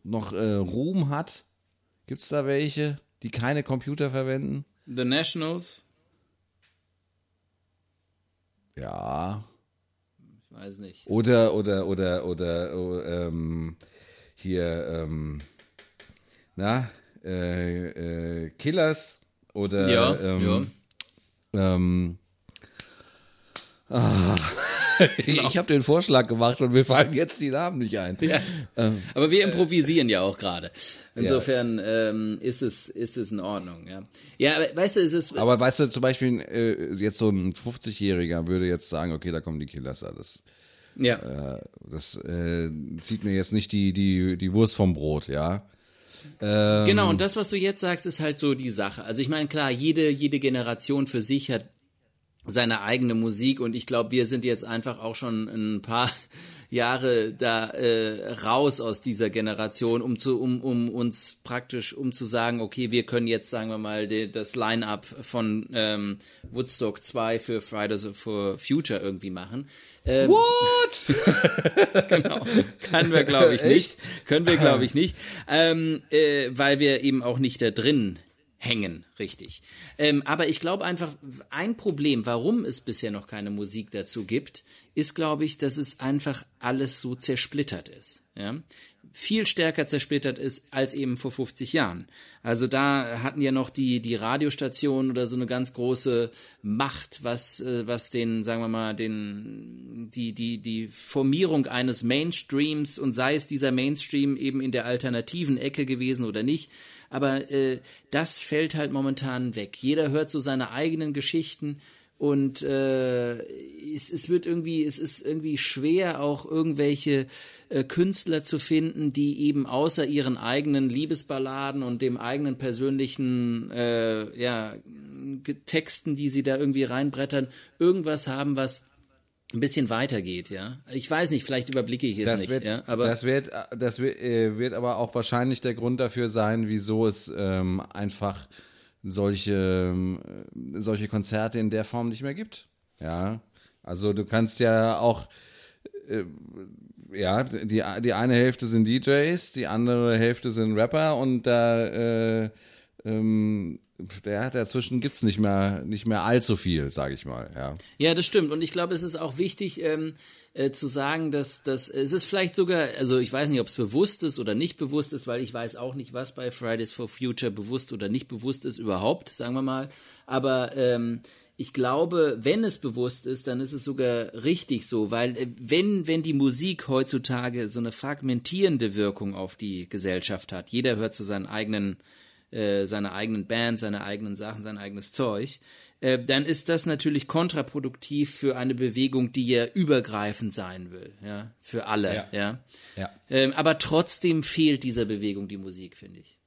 noch äh, Ruhm hat. Gibt's da welche, die keine Computer verwenden? The Nationals, Ja, ich weiß nicht. Oder, oder, oder, oder, oh, ähm, hier, ähm, na, äh, äh, Killers oder, Ja, ähm, ähm, ah, [LAUGHS] ich habe den Vorschlag gemacht und mir fallen jetzt die Namen nicht ein. Ja. Aber wir improvisieren ja auch gerade. Insofern ähm, ist es ist es in Ordnung. Ja, ja, aber weißt du, es ist Aber weißt du, zum Beispiel äh, jetzt so ein 50-Jähriger würde jetzt sagen, okay, da kommen die Killers, das, ja. äh, das äh, zieht mir jetzt nicht die, die, die Wurst vom Brot, ja. Ähm, Genau, und das, was du jetzt sagst, ist halt so die Sache. Also ich meine, klar, jede, jede Generation für sich hat seine eigene Musik und ich glaube, wir sind jetzt einfach auch schon ein paar Jahre da äh, raus aus dieser Generation, um zu, um, um uns praktisch, um zu sagen, okay, wir können jetzt, sagen wir mal, die, das Line-up von ähm, Woodstock 2 für Fridays for Future irgendwie machen. Ähm, What? [LAUGHS] genau. Können wir, glaube ich, nicht. Können wir, glaube ich, nicht. Ähm, äh, weil wir eben auch nicht da drin hängen, richtig. Ähm, aber ich glaube einfach, ein Problem, warum es bisher noch keine Musik dazu gibt, ist, glaube ich, dass es einfach alles so zersplittert ist. Ja? Viel stärker zersplittert ist als eben vor 50 Jahren. Also da hatten ja noch die, die Radiostationen oder so eine ganz große Macht, was, äh, was den, sagen wir mal, den, die, die, die Formierung eines Mainstreams und sei es dieser Mainstream eben in der alternativen Ecke gewesen oder nicht. Aber äh, das fällt halt momentan weg. Jeder hört so seine eigenen Geschichten und äh, es, es wird irgendwie, es ist irgendwie schwer, auch irgendwelche äh, Künstler zu finden, die eben außer ihren eigenen Liebesballaden und dem eigenen persönlichen äh, ja, Texten, die sie da irgendwie reinbrettern, irgendwas haben, was ein bisschen weitergeht, ja. Ich weiß nicht, vielleicht überblicke ich es Das nicht, wird, ja. Aber das wird, das wird, äh, wird aber auch wahrscheinlich der Grund dafür sein, wieso es ähm, einfach solche, ähm, solche Konzerte in der Form nicht mehr gibt. Ja, also du kannst ja auch, äh, ja, die, die eine Hälfte sind DJs, die andere Hälfte sind Rapper und da äh, ähm, der, dazwischen gibt es nicht mehr, nicht mehr allzu viel, sage ich mal. Ja. ja, das stimmt. Und ich glaube, es ist auch wichtig ähm, äh, zu sagen, dass, dass es ist vielleicht sogar, also ich weiß nicht, ob es bewusst ist oder nicht bewusst ist, weil ich weiß auch nicht, was bei Fridays for Future bewusst oder nicht bewusst ist überhaupt, sagen wir mal. Aber ähm, ich glaube, wenn es bewusst ist, dann ist es sogar richtig so, weil äh, wenn, wenn die Musik heutzutage so eine fragmentierende Wirkung auf die Gesellschaft hat, jeder hört zu seinen eigenen seine eigenen Bands, seine eigenen Sachen, sein eigenes Zeug, äh, dann ist das natürlich kontraproduktiv für eine Bewegung, die ja übergreifend sein will, ja, für alle, ja. ja. ja. Ähm, aber trotzdem fehlt dieser Bewegung die Musik, finde ich.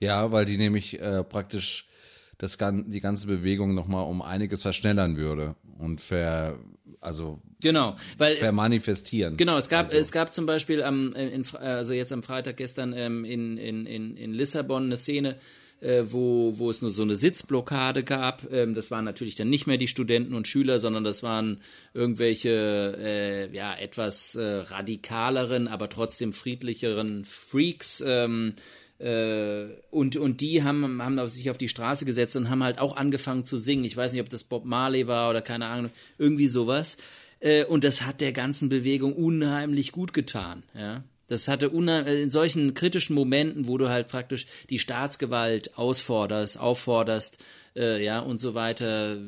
Ja, weil die nämlich äh, praktisch das, die ganze Bewegung nochmal um einiges verschnellern würde und ver, also genau, weil vermanifestieren. Genau, es gab also. es gab zum Beispiel am in, also jetzt am Freitag gestern ähm, in, in, in, in Lissabon eine Szene, äh, wo, wo es nur so eine Sitzblockade gab. Ähm, das waren natürlich dann nicht mehr die Studenten und Schüler, sondern das waren irgendwelche äh, ja etwas äh, radikaleren, aber trotzdem friedlicheren Freaks. Ähm, äh, und, und die haben, haben sich auf die Straße gesetzt und haben halt auch angefangen zu singen. Ich weiß nicht, ob das Bob Marley war oder keine Ahnung, irgendwie sowas. Äh, und das hat der ganzen Bewegung unheimlich gut getan. Ja? Das hatte äh, in solchen kritischen Momenten, wo du halt praktisch die Staatsgewalt ausforderst, aufforderst, äh, ja und so weiter,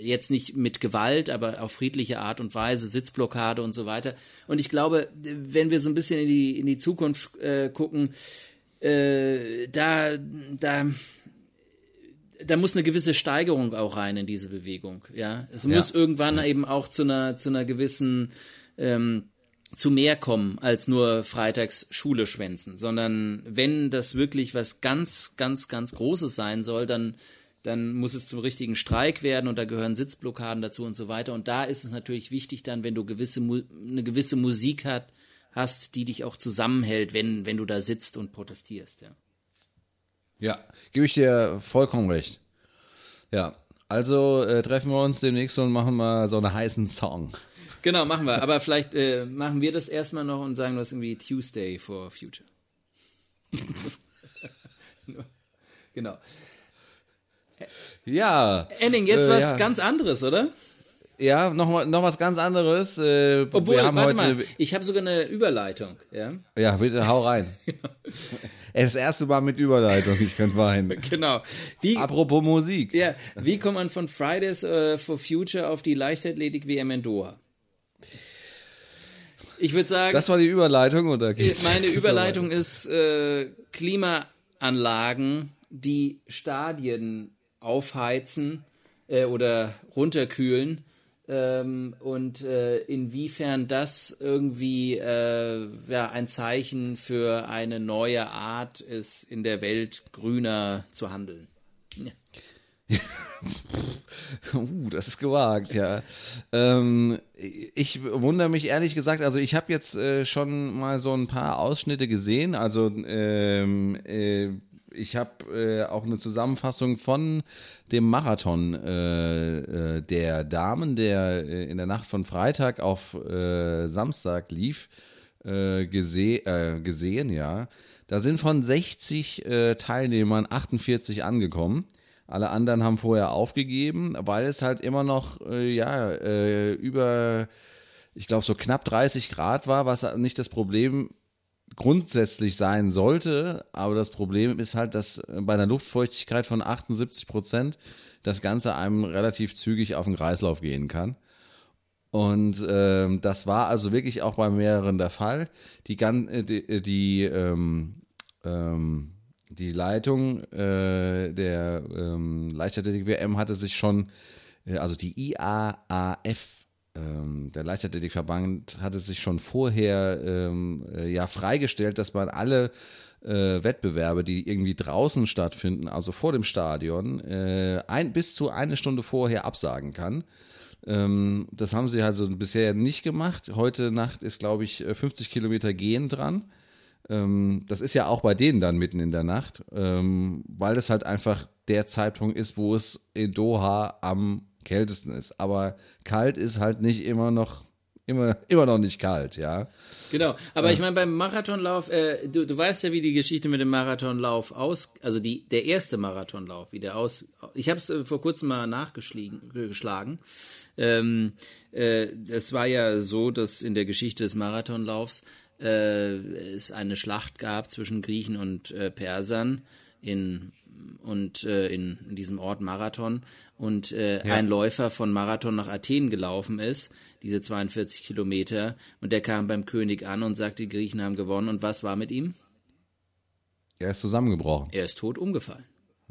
jetzt nicht mit Gewalt, aber auf friedliche Art und Weise, Sitzblockade und so weiter. Und ich glaube, wenn wir so ein bisschen in die in die Zukunft äh, gucken, äh, da, da, da muss eine gewisse Steigerung auch rein in diese Bewegung. Ja, es muss ja. irgendwann ja. eben auch zu einer, zu einer gewissen, ähm, zu mehr kommen als nur freitags Schule schwänzen, sondern wenn das wirklich was ganz, ganz, ganz Großes sein soll, dann dann muss es zum richtigen Streik werden und da gehören Sitzblockaden dazu und so weiter. Und da ist es natürlich wichtig dann, wenn du gewisse eine gewisse Musik hat, hast, die dich auch zusammenhält, wenn, wenn du da sitzt und protestierst. Ja, ja gebe ich dir vollkommen recht. Ja, also äh, treffen wir uns demnächst und machen mal so einen heißen Song. Genau, machen wir. Aber vielleicht äh, machen wir das erstmal noch und sagen das irgendwie Tuesday for Future. [LAUGHS] genau. Ja. Ending, jetzt äh, was ja. ganz anderes, oder? Ja, noch, noch was ganz anderes. Äh, Obwohl, warte mal, ich habe sogar eine Überleitung. Ja, ja bitte hau rein. [LAUGHS] das erste Mal mit Überleitung, ich könnte weinen. [LAUGHS] Genau. Wie, Apropos Musik. Ja, wie kommt man von Fridays uh, for Future auf die Leichtathletik-WM in Doha? Ich würde sagen. Das war die Überleitung, oder geht's? Meine [LAUGHS] Überleitung ist äh, Klimaanlagen, die Stadien aufheizen äh, oder runterkühlen ähm, und äh, inwiefern das irgendwie äh, ja, ein Zeichen für eine neue Art ist, in der Welt grüner zu handeln. [LAUGHS] Uh, das ist gewagt, ja. Ähm, ich wundere mich ehrlich gesagt, also ich habe jetzt äh, schon mal so ein paar Ausschnitte gesehen, also ähm, äh, ich habe äh, auch eine Zusammenfassung von dem Marathon äh, äh, der Damen, der äh, in der Nacht von Freitag auf äh, Samstag lief, gese gesehen, ja. Da sind von 60 Teilnehmern 48 angekommen. Alle anderen haben vorher aufgegeben, weil es halt immer noch, ja, über, ich glaube, so knapp 30 Grad war, was nicht das Problem grundsätzlich sein sollte. Aber das Problem ist halt, dass bei einer Luftfeuchtigkeit von 78 Prozent das Ganze einem relativ zügig auf den Kreislauf gehen kann. Und ähm, das war also wirklich auch bei mehreren der Fall. Die, äh, die, äh, die, ähm, ähm, die Leitung äh, der ähm, Leichtathletik-WM hatte sich schon, äh, also die IAAF ähm, der Leichtathletikverband hatte sich schon vorher ähm, äh, ja freigestellt, dass man alle äh, Wettbewerbe, die irgendwie draußen stattfinden, also vor dem Stadion, äh, ein, bis zu eine Stunde vorher absagen kann. Ähm, das haben sie also bisher nicht gemacht. Heute Nacht ist, glaube ich, 50 Kilometer Gehen dran. Ähm, das ist ja auch bei denen dann mitten in der Nacht, ähm, weil das halt einfach der Zeitpunkt ist, wo es in Doha am kältesten ist. Aber kalt ist halt nicht immer noch immer, immer noch nicht kalt, ja. Genau, aber ich meine beim Marathonlauf, äh, du, du weißt ja, wie die Geschichte mit dem Marathonlauf aus, also die der erste Marathonlauf, wie der aus, ich habe es äh, vor kurzem mal nachgeschlagen. Ähm, äh, es war ja so, dass in der Geschichte des Marathonlaufs äh, es eine Schlacht gab zwischen Griechen und äh, Persern in und äh, in, in diesem Ort Marathon und äh, ja. ein Läufer von Marathon nach Athen gelaufen ist, diese 42 Kilometer, und der kam beim König an und sagte, die Griechen haben gewonnen. Und was war mit ihm? Er ist zusammengebrochen. Er ist tot umgefallen.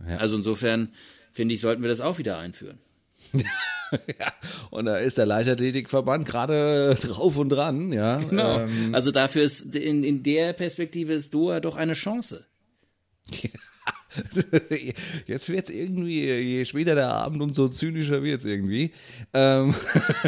Ja. Also insofern finde ich, sollten wir das auch wieder einführen. [LAUGHS] ja, und da ist der Leichtathletikverband gerade drauf und dran, ja. Genau. Ähm, also dafür ist in, in der Perspektive ist Doha doch eine Chance. [LAUGHS] Jetzt wird es irgendwie, je später der Abend, umso zynischer wird es irgendwie. Ähm,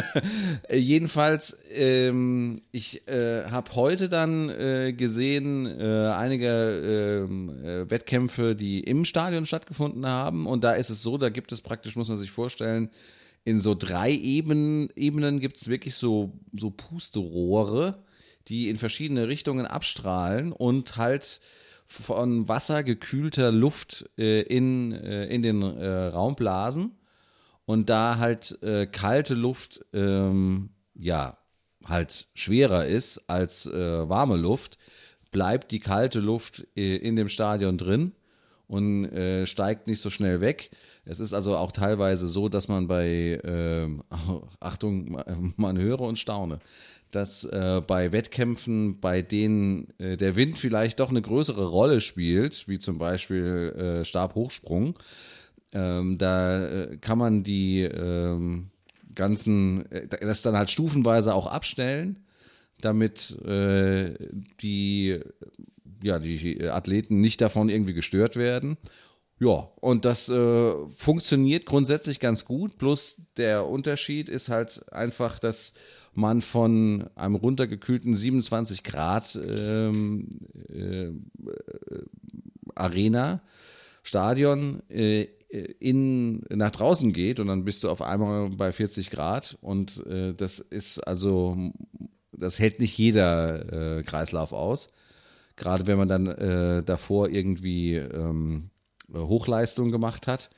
[LAUGHS] jedenfalls, ähm, ich äh, habe heute dann äh, gesehen, äh, einige ähm, äh, Wettkämpfe, die im Stadion stattgefunden haben. Und da ist es so, da gibt es praktisch, muss man sich vorstellen, in so drei Ebenen, Ebenen gibt es wirklich so, so Pusterohre, die in verschiedene Richtungen abstrahlen und halt von Wasser gekühlter Luft äh, in, äh, in den äh, Raum blasen und da halt äh, kalte Luft ähm, ja halt schwerer ist als äh, warme Luft, bleibt die kalte Luft äh, in dem Stadion drin und steigt nicht so schnell weg. Es ist also auch teilweise so, dass man bei, ähm, [LAUGHS] Achtung, man höre und staune, dass äh, bei Wettkämpfen, bei denen äh, der Wind vielleicht doch eine größere Rolle spielt, wie zum Beispiel äh, Stabhochsprung, ähm, da äh, kann man die ähm, ganzen, äh, das dann halt stufenweise auch abstellen, damit äh, die, ja, die Athleten nicht davon irgendwie gestört werden. Ja, und das äh, funktioniert grundsätzlich ganz gut. Plus der Unterschied ist halt einfach, dass man von einem runtergekühlten 27 Grad ähm, äh, Arena, Stadion äh, in, nach draußen geht und dann bist du auf einmal bei 40 Grad und äh, das ist also, das hält nicht jeder äh, Kreislauf aus. Gerade wenn man dann äh, davor irgendwie ähm, Hochleistung gemacht hat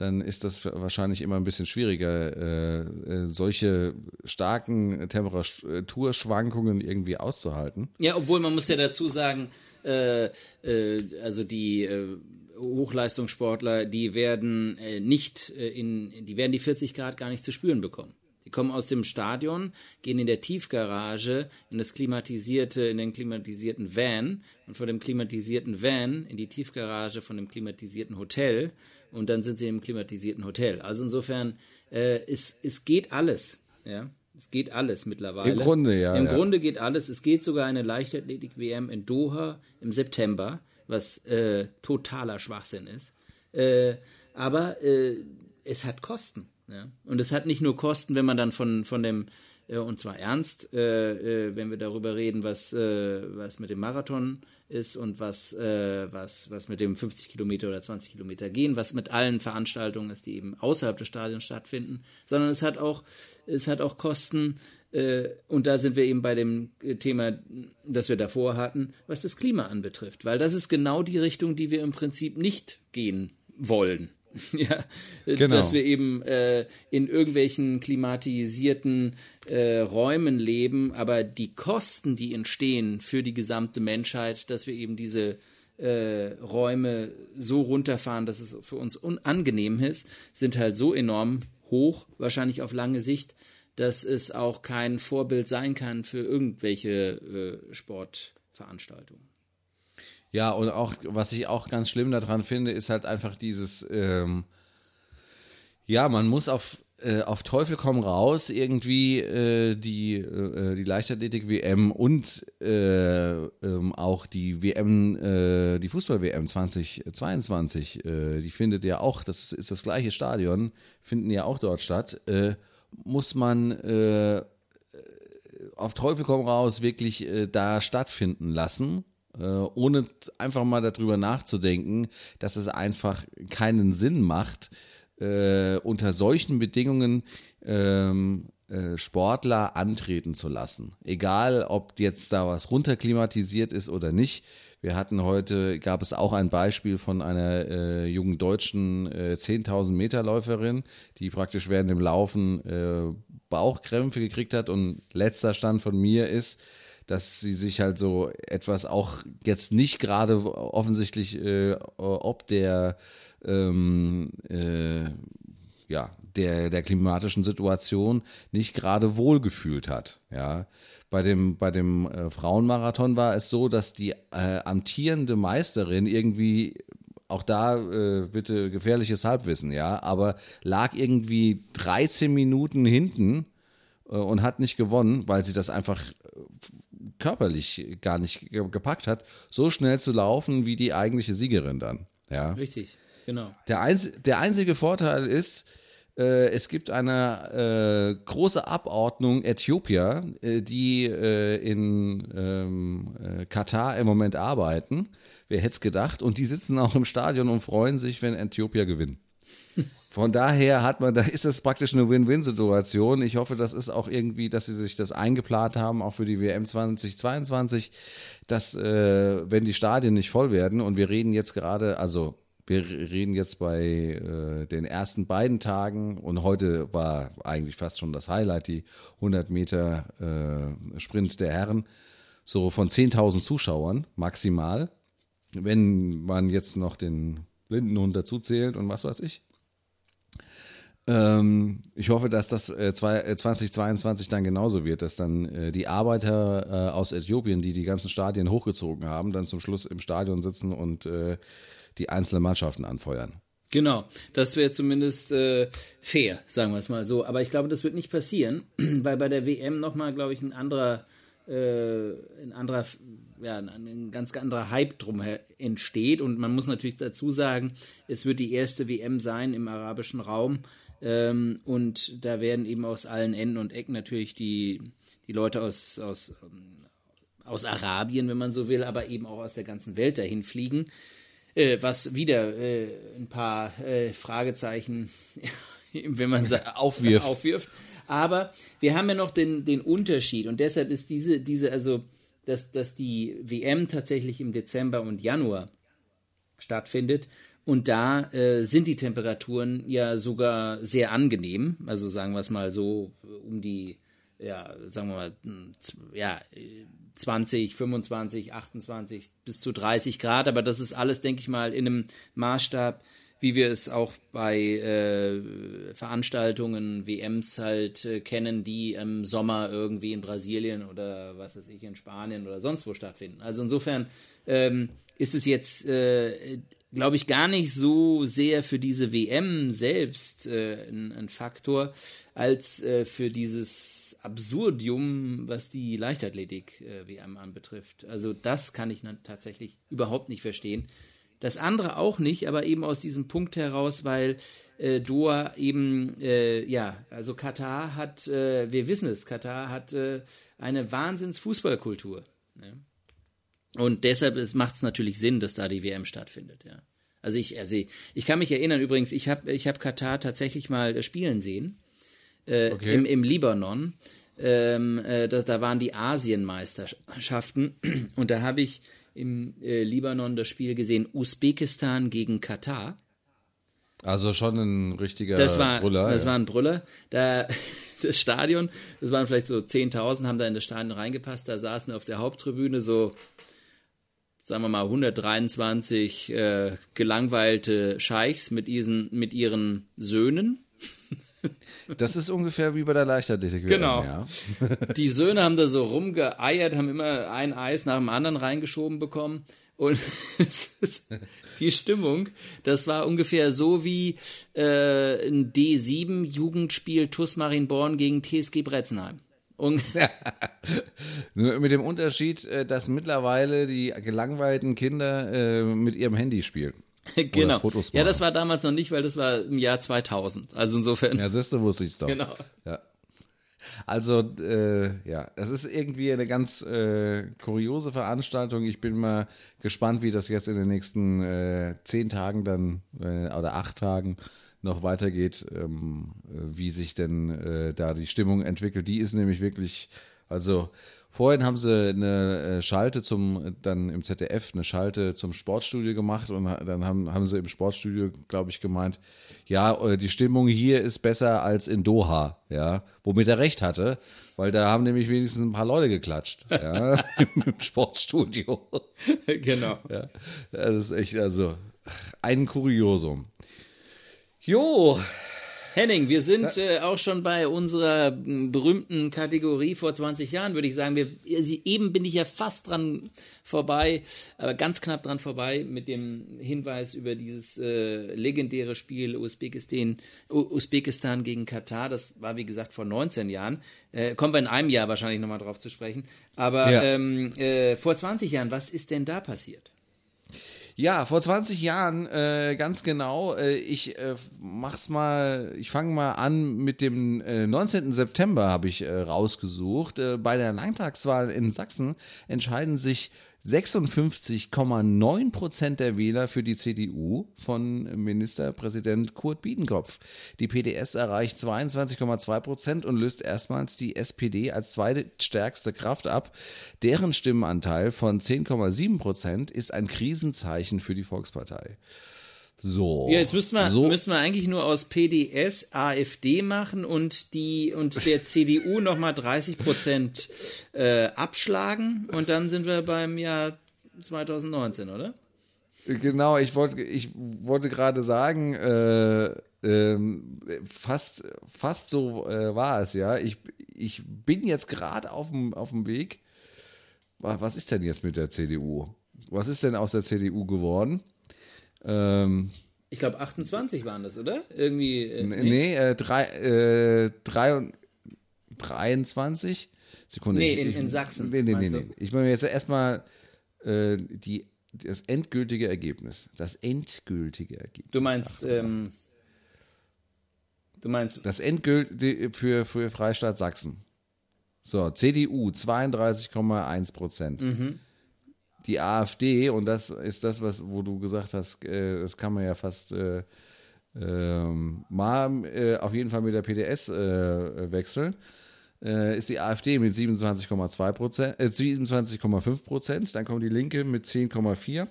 dann ist das wahrscheinlich immer ein bisschen schwieriger, äh, äh, solche starken Temperaturschwankungen irgendwie auszuhalten. Ja, obwohl man muss ja dazu sagen, äh, äh, also die äh, Hochleistungssportler, die werden äh, nicht in, die werden die 40 Grad gar nicht zu spüren bekommen. Die kommen aus dem Stadion, gehen in der Tiefgarage in das klimatisierte, in den klimatisierten Van und von dem klimatisierten Van in die Tiefgarage von dem klimatisierten Hotel und dann sind sie im klimatisierten Hotel. Also insofern, äh, es, es geht alles. Ja? Es geht alles mittlerweile. Im Grunde, ja. Im ja. Grunde geht alles. Es geht sogar eine Leichtathletik-WM in Doha im September, was äh, totaler Schwachsinn ist. Äh, aber äh, es hat Kosten. Ja? Und es hat nicht nur Kosten, wenn man dann von, von dem, und zwar ernst, äh, wenn wir darüber reden, was, was mit dem Marathon ist und was, äh, was, was mit dem 50 Kilometer oder 20 Kilometer gehen, was mit allen Veranstaltungen ist, die eben außerhalb des Stadions stattfinden, sondern es hat auch, es hat auch Kosten, äh, und da sind wir eben bei dem Thema, das wir davor hatten, was das Klima anbetrifft, weil das ist genau die Richtung, die wir im Prinzip nicht gehen wollen. [LAUGHS] ja, genau. dass wir eben äh, in irgendwelchen klimatisierten äh, Räumen leben, aber die Kosten, die entstehen für die gesamte Menschheit, dass wir eben diese äh, Räume so runterfahren, dass es für uns unangenehm ist, sind halt so enorm hoch, wahrscheinlich auf lange Sicht, dass es auch kein Vorbild sein kann für irgendwelche äh, Sportveranstaltungen. Ja, und auch, was ich auch ganz schlimm daran finde, ist halt einfach dieses, ähm, ja, man muss auf, äh, auf Teufel komm raus irgendwie äh, die, äh, die Leichtathletik-WM und äh, ähm, auch die WM, äh, die Fußball-WM 2022, äh, die findet ja auch, das ist das gleiche Stadion, finden ja auch dort statt, muss man auf Teufel komm raus wirklich da stattfinden lassen. äh, ohne einfach mal darüber nachzudenken, dass es einfach keinen Sinn macht, äh, unter solchen Bedingungen ähm, äh, Sportler antreten zu lassen. Egal, ob jetzt da was runterklimatisiert ist oder nicht. Wir hatten heute, gab es auch ein Beispiel von einer äh, jungen deutschen äh, 10.000 Meter Läuferin, die praktisch während dem Laufen äh, Bauchkrämpfe gekriegt hat und letzter Stand von mir ist, dass sie sich halt so etwas auch jetzt nicht gerade offensichtlich äh, ob der ähm, äh, ja der der klimatischen Situation nicht gerade wohlgefühlt hat ja. Bei dem bei dem äh, Frauenmarathon war es so dass die äh, amtierende Meisterin irgendwie auch da äh, bitte gefährliches Halbwissen ja aber lag irgendwie 13 Minuten hinten äh, und hat nicht gewonnen weil sie das einfach körperlich gar nicht gepackt hat, so schnell zu laufen wie die eigentliche Siegerin dann. Ja. Richtig, genau. Der, einz der einzige Vorteil ist, äh, es gibt eine äh, große Abordnung Äthiopier, äh, die äh, in ähm, äh, Katar im Moment arbeiten. Wer hätte es gedacht? Und die sitzen auch im Stadion und freuen sich, wenn Äthiopier gewinnen. Von daher hat man, [LAUGHS] da ist es praktisch eine Win-Win-Situation. Ich hoffe, das ist auch irgendwie, dass sie sich das eingeplant haben, auch für die WM 2022, dass äh, wenn die Stadien nicht voll werden und wir reden jetzt gerade, also wir reden jetzt bei äh, den ersten beiden Tagen und heute war eigentlich fast schon das Highlight, die 100 Meter äh, Sprint der Herren, so von 10.000 Zuschauern maximal. Wenn man jetzt noch den Blindenhund dazu zählt und was weiß ich. Ähm, ich hoffe, dass das äh, zwei, äh, 2022 dann genauso wird, dass dann äh, die Arbeiter äh, aus Äthiopien, die die ganzen Stadien hochgezogen haben, dann zum Schluss im Stadion sitzen und äh, die einzelnen Mannschaften anfeuern. Genau, das wäre zumindest äh, fair, sagen wir es mal so. Aber ich glaube, das wird nicht passieren, [CLEARS THROAT] weil bei der WM nochmal, glaube ich, ein anderer, äh, ein anderer, ja, ein ganz anderer Hype drum entsteht. Und man muss natürlich dazu sagen, es wird die erste WM sein im arabischen Raum. Ähm, und da werden eben aus allen Enden und Ecken natürlich die, die Leute aus, aus, ähm, aus Arabien, wenn man so will, aber eben auch aus der ganzen Welt dahin fliegen äh, was wieder äh, ein paar äh, Fragezeichen, [LAUGHS] wenn man sagt, [LAUGHS] aufwirft. aufwirft. Aber wir haben ja noch den, den Unterschied und deshalb ist diese, diese, also, dass, dass die WM tatsächlich im Dezember und Januar stattfindet. Und da äh, sind die Temperaturen ja sogar sehr angenehm. Also sagen wir es mal so um die, ja, sagen wir mal, ja, 20, 25, 28 bis zu 30 Grad, aber das ist alles, denke ich mal, in einem Maßstab, wie wir es auch bei äh, Veranstaltungen, WMs halt äh, kennen, die im Sommer irgendwie in Brasilien oder was weiß ich, in Spanien oder sonst wo stattfinden. Also insofern ähm, ist es jetzt, äh, glaube ich, gar nicht so sehr für diese WM selbst äh, ein, ein, Faktor, als äh, für dieses Absurdium, was die Leichtathletik-WM äh, anbetrifft. Also das kann ich tatsächlich überhaupt nicht verstehen. Das andere auch nicht, aber eben aus diesem Punkt heraus, weil äh, Doha eben, äh, ja, also Katar hat, äh, wir wissen es, Katar hat äh, eine Wahnsinns-Fußballkultur. Ne? Und deshalb macht es natürlich Sinn, dass da die WM stattfindet, ja. Also ich, also ich kann mich erinnern übrigens, ich habe ich hab Katar tatsächlich mal spielen sehen äh, okay. im, im Libanon. Ähm, äh, da, da waren die Asienmeisterschaften [CLEARS THROAT] und da habe ich im äh, Libanon das Spiel gesehen, Usbekistan gegen Katar. Also schon ein richtiger das war, Brüller. Das ja. war ein Brüller. Da, [LAUGHS] das Stadion, das waren vielleicht so 10.000, haben da in das Stadion reingepasst. Da saßen auf der Haupttribüne so, sagen wir mal, 123 äh, gelangweilte Scheichs mit, diesen, mit ihren Söhnen. [LAUGHS] Das ist ungefähr wie bei der Leichtathletik. Genau. Ja. [LAUGHS] Die Söhne haben da so rumgeeiert, haben immer ein Eis nach dem anderen reingeschoben bekommen. Und [LAUGHS] die Stimmung, das war ungefähr so wie äh, ein D7-Jugendspiel TuS Marienborn gegen TSG Bretzenheim. [LAUGHS] Nur mit dem Unterschied, äh, dass mittlerweile die gelangweilten Kinder äh, mit ihrem Handy spielen. [LAUGHS] genau. Ja, das war damals noch nicht, weil das war im Jahr 2000. Also insofern. Ja, siehst du, wusste ich es doch. Genau. Ja. Also, äh, ja, es ist irgendwie eine ganz äh, kuriose Veranstaltung. Ich bin mal gespannt, wie das jetzt in den nächsten äh, zehn Tagen dann äh, oder acht Tagen noch weitergeht, ähm, wie sich denn äh, da die Stimmung entwickelt. Die ist nämlich wirklich, also vorhin haben sie eine äh, Schalte zum, dann im ZDF eine Schalte zum Sportstudio gemacht und dann haben, haben sie im Sportstudio, glaube ich, gemeint, ja, äh, die Stimmung hier ist besser als in Doha, ja, womit er recht hatte, weil da haben nämlich wenigstens ein paar Leute geklatscht, ja, [LAUGHS] im Sportstudio. genau. Ja, das ist echt, also, ein Kuriosum. Jo, Henning, wir sind äh, auch schon bei unserer berühmten Kategorie vor 20 Jahren, würde ich sagen. Wir, eben bin ich ja fast dran vorbei, aber ganz knapp dran vorbei mit dem Hinweis über dieses äh, legendäre Spiel Usbekistan, Usbekistan gegen Katar. Das war, wie gesagt, vor 19 Jahren. Äh, kommen wir in einem Jahr wahrscheinlich nochmal drauf zu sprechen. Aber Ja. ähm, äh, vor 20 Jahren, was ist denn da passiert? Ja, vor 20 Jahren, äh, ganz genau. Äh, ich äh, mach's mal, ich fange mal an mit dem äh, 19. September habe ich äh, rausgesucht. Äh, bei der Landtagswahl in Sachsen entscheiden sich 56,9 Prozent der Wähler für die CDU von Ministerpräsident Kurt Biedenkopf. Die PDS erreicht 22,2 Prozent und löst erstmals die SPD als zweitstärkste Kraft ab. Deren Stimmenanteil von 10,7 Prozent ist ein Krisenzeichen für die Volkspartei. So. Ja, jetzt müssen wir, so, müssen wir eigentlich nur aus PDS AfD machen und die und der [LAUGHS] CDU nochmal 30 Prozent äh, abschlagen und dann sind wir beim Jahr 2019, oder? Genau, ich wollte, ich wollte gerade sagen, äh, ähm, fast, fast so äh, war es ja. Ich, ich bin jetzt gerade auf dem, auf dem Weg. Wa- Was ist denn jetzt mit der CDU? Was ist denn aus der CDU geworden? Ähm, Ich glaube 28 waren das, oder? Irgendwie. Äh, nee, nee äh, drei, äh, drei, und- 23 Sekunde. Nee, in- in Sachsen, Nee, nee, nee, nee. Ich meine jetzt erstmal äh, die, das endgültige Ergebnis. Das endgültige Ergebnis. Du meinst, ähm, du meinst, Das endgültige für, für Freistaat Sachsen. So, CDU 32,1 Prozent. Mhm. Die AfD, und das ist das, was, wo du gesagt hast, äh, das kann man ja fast äh, ähm, mal äh, auf jeden Fall mit der PDS äh, wechseln, äh, ist die AfD mit 27,2 Prozent, äh, 27,5 Prozent. Dann kommt die Linke mit 10,4,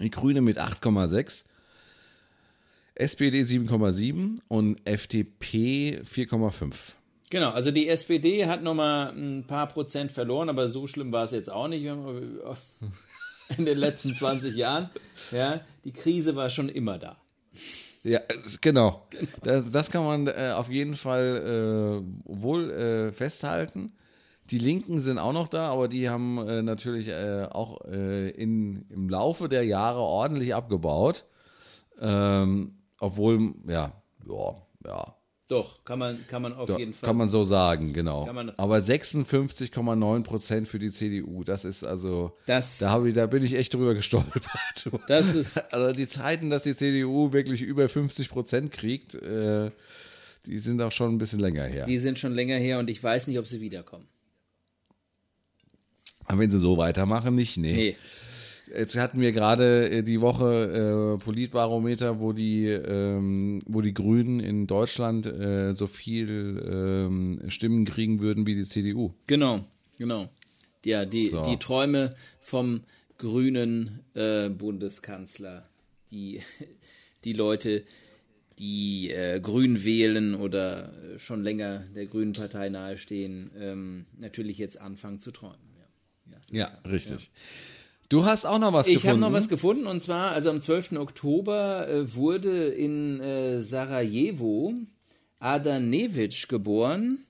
die Grüne mit 8,6. SPD 7,7 und FDP 4,5. Genau, also die SPD hat nochmal ein paar Prozent verloren, aber so schlimm war es jetzt auch nicht [LAUGHS] in den letzten 20 Jahren. Ja, die Krise war schon immer da. Ja, genau. Das, das kann man äh, auf jeden Fall äh, wohl äh, festhalten. Die Linken sind auch noch da, aber die haben äh, natürlich äh, auch äh, in, im Laufe der Jahre ordentlich abgebaut. Ähm, obwohl, ja, ja, ja. Doch, kann man, kann man auf Ja, jeden Fall. Kann man so sagen, genau. Aber 56,9 Prozent für die CDU, das ist also, Das- da, ich, da bin ich echt drüber gestolpert. [LAUGHS] Das ist- also die Zeiten, dass die CDU wirklich über 50 Prozent kriegt, äh, die sind auch schon ein bisschen länger her. Die sind schon länger her und ich weiß nicht, ob sie wiederkommen. Aber wenn sie so weitermachen, nicht, nee. Nee. Jetzt hatten wir gerade äh, die Woche äh, Politbarometer, wo die, ähm, wo die Grünen in Deutschland äh, so viel ähm, Stimmen kriegen würden wie die CDU. Genau, genau. Ja, die, So. die Träume vom grünen äh, Bundeskanzler, die, [LAUGHS] die Leute, die äh, grün wählen oder äh, schon länger der grünen Partei nahestehen, ähm, natürlich jetzt anfangen zu träumen. Ja. Ja, richtig. Du hast auch noch was Ich gefunden. habe noch was gefunden und zwar, also am 12. Oktober äh, wurde in äh, Sarajevo Adan Nevic geboren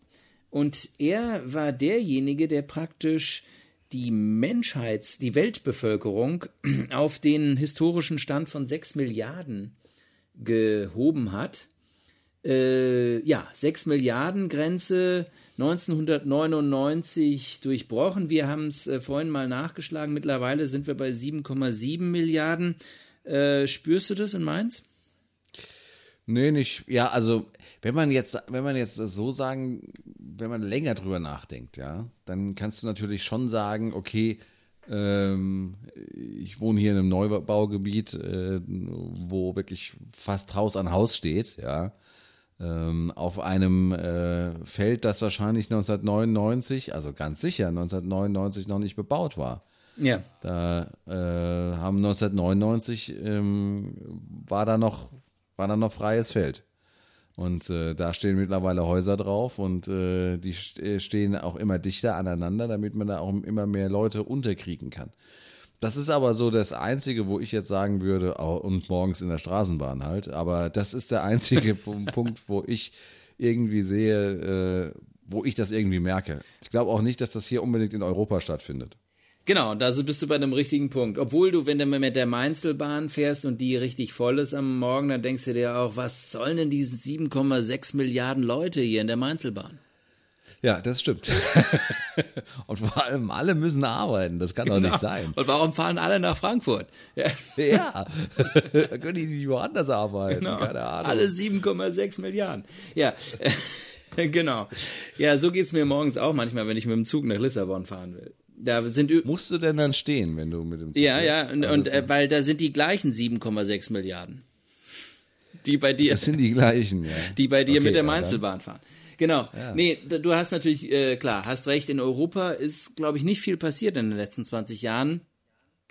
und er war derjenige, der praktisch die Menschheits-, die Weltbevölkerung [CLEARS THROAT] auf den historischen Stand von 6 Milliarden gehoben hat. Äh, ja, 6 Milliarden Grenze 1999 durchbrochen. Wir haben es äh, vorhin mal nachgeschlagen. Mittlerweile sind wir bei 7,7 Milliarden. Äh, spürst du das in Mainz? Nee, nicht. Ja, also wenn man jetzt, wenn man jetzt so sagen, wenn man länger drüber nachdenkt, ja, dann kannst du natürlich schon sagen, okay, Ähm, ich wohne hier in einem Neubaugebiet, äh, wo wirklich fast Haus an Haus steht, ja. Ähm, auf einem äh, Feld, das wahrscheinlich 1999, also ganz sicher 1999 noch nicht bebaut war. Ja. Da äh, haben 1999 ähm, war da noch war da noch freies Feld. Und äh, da stehen mittlerweile Häuser drauf und äh, die äh, stehen auch immer dichter aneinander, damit man da auch immer mehr Leute unterkriegen kann. Das ist aber so das Einzige, wo ich jetzt sagen würde, oh, und morgens in der Straßenbahn halt, aber das ist der einzige [LAUGHS] Punkt, wo ich irgendwie sehe, äh, wo ich das irgendwie merke. Ich glaube auch nicht, dass das hier unbedingt in Europa stattfindet. Genau, da bist du bei einem richtigen Punkt. Obwohl du, wenn du mit der Mainzelbahn fährst und die richtig voll ist am Morgen, dann denkst du dir auch, was sollen denn diese 7,6 Milliarden Leute hier in der Mainzelbahn? Ja, das stimmt. [LAUGHS] und vor allem alle müssen arbeiten. Das kann doch nicht genau. sein. Und warum fahren alle nach Frankfurt? [LAUGHS] Ja, ja. [LAUGHS] da können die nicht woanders arbeiten. Genau. Keine Ahnung. Alle 7,6 Milliarden. Ja. genau. Ja, so geht's mir morgens auch manchmal, wenn ich mit dem Zug nach Lissabon fahren will. Da sind Musst du denn dann stehen, wenn du mit dem Zug Ja, bist? ja, und, also und äh, weil da sind die gleichen 7,6 Milliarden. Die bei dir. Das sind die gleichen, ja. Die bei dir okay, mit der Mainzelbahn fahren. Genau. Ja. Nee, du hast natürlich, äh, klar, hast recht, in Europa ist, glaube ich, nicht viel passiert in den letzten 20 Jahren.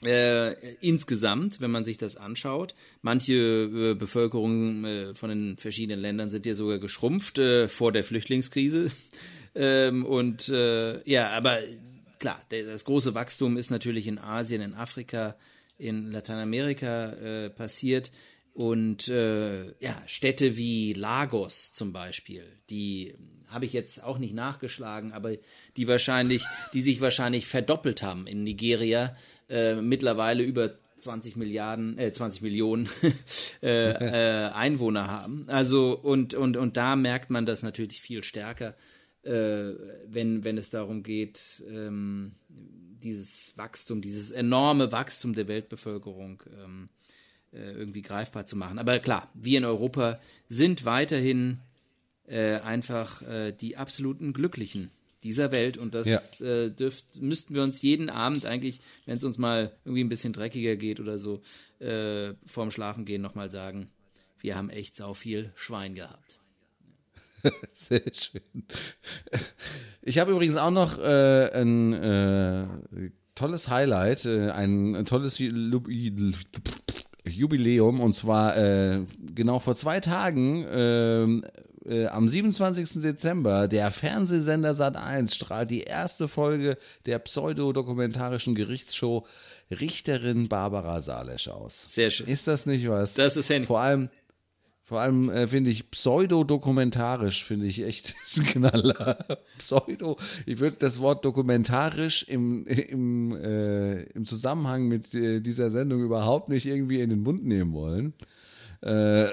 Äh, insgesamt, wenn man sich das anschaut. Manche äh, Bevölkerungen äh, von den verschiedenen Ländern sind ja sogar geschrumpft äh, vor der Flüchtlingskrise. [LAUGHS] ähm, und äh, ja, aber klar, das große Wachstum ist natürlich in Asien, in Afrika, in Lateinamerika äh, passiert. Und äh, ja, Städte wie Lagos zum Beispiel, die habe ich jetzt auch nicht nachgeschlagen, aber die wahrscheinlich, die sich wahrscheinlich verdoppelt haben in Nigeria, äh, mittlerweile über 20 Milliarden, äh, 20 Millionen [LAUGHS] äh, äh, Einwohner haben. Also und und und da merkt man das natürlich viel stärker äh, wenn, wenn es darum geht, ähm, dieses Wachstum, dieses enorme Wachstum der Weltbevölkerung ähm, äh, irgendwie greifbar zu machen. Aber klar, wir in Europa sind weiterhin äh, einfach äh, die absoluten Glücklichen dieser Welt und das ja. äh, dürft, müssten wir uns jeden Abend eigentlich, wenn es uns mal irgendwie ein bisschen dreckiger geht oder so, äh, vorm Schlafengehen nochmal sagen, wir haben echt sau viel Schwein gehabt. [LAUGHS] Sehr schön. Ich habe übrigens auch noch äh, ein äh, tolles Highlight, äh, ein, ein, tolles Jubiläum und zwar äh, genau vor zwei Tagen. Ähm, äh, am 27. Dezember, der Fernsehsender Sat1 strahlt die erste Folge der pseudodokumentarischen Gerichtsshow Richterin Barbara Salesch aus. Sehr schön. Ist das nicht was? Das ist Handy. Vor allem, vor allem äh, finde ich pseudodokumentarisch, finde ich echt [LAUGHS] ist ein Knaller. Pseudo, ich würde das Wort dokumentarisch im, im, äh, im Zusammenhang mit äh, dieser Sendung überhaupt nicht irgendwie in den Mund nehmen wollen. Äh,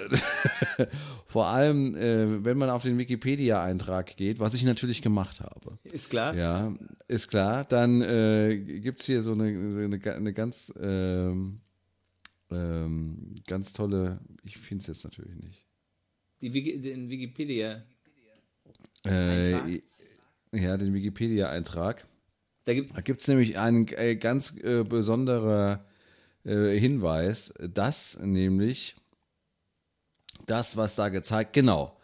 [LAUGHS] vor allem, äh, wenn man auf den Wikipedia-Eintrag geht, was ich natürlich gemacht habe. Ist klar. Ja, ist klar. Dann äh, gibt es hier so eine, eine, eine ganz ähm, ähm, ganz tolle, ich finde es jetzt natürlich nicht. Die Wiki, den Wikipedia. Äh, ja, den Wikipedia-Eintrag. Da gibt es nämlich einen äh, ganz äh, besonderer äh, Hinweis, dass nämlich das, was da gezeigt, genau,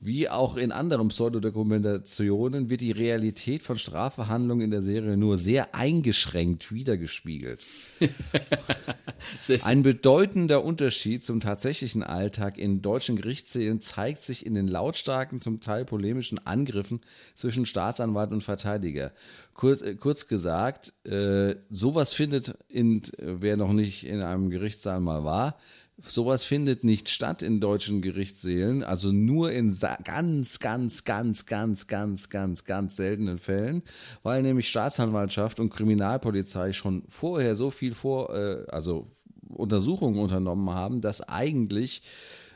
wie auch in anderen Pseudodokumentationen wird die Realität von Strafverhandlungen in der Serie nur sehr eingeschränkt wiedergespiegelt. [LAUGHS] Ein bedeutender Unterschied zum tatsächlichen Alltag in deutschen Gerichtssälen zeigt sich in den lautstarken, zum Teil polemischen Angriffen zwischen Staatsanwalt und Verteidiger. Kurz, äh, kurz gesagt, äh, sowas findet, in, wer noch nicht in einem Gerichtssaal mal war, Sowas findet nicht statt in deutschen Gerichtssälen, also nur in ganz, ganz, ganz, ganz, ganz, ganz, ganz seltenen Fällen, weil nämlich Staatsanwaltschaft und Kriminalpolizei schon vorher so viel vor, äh, also Untersuchungen unternommen haben, dass eigentlich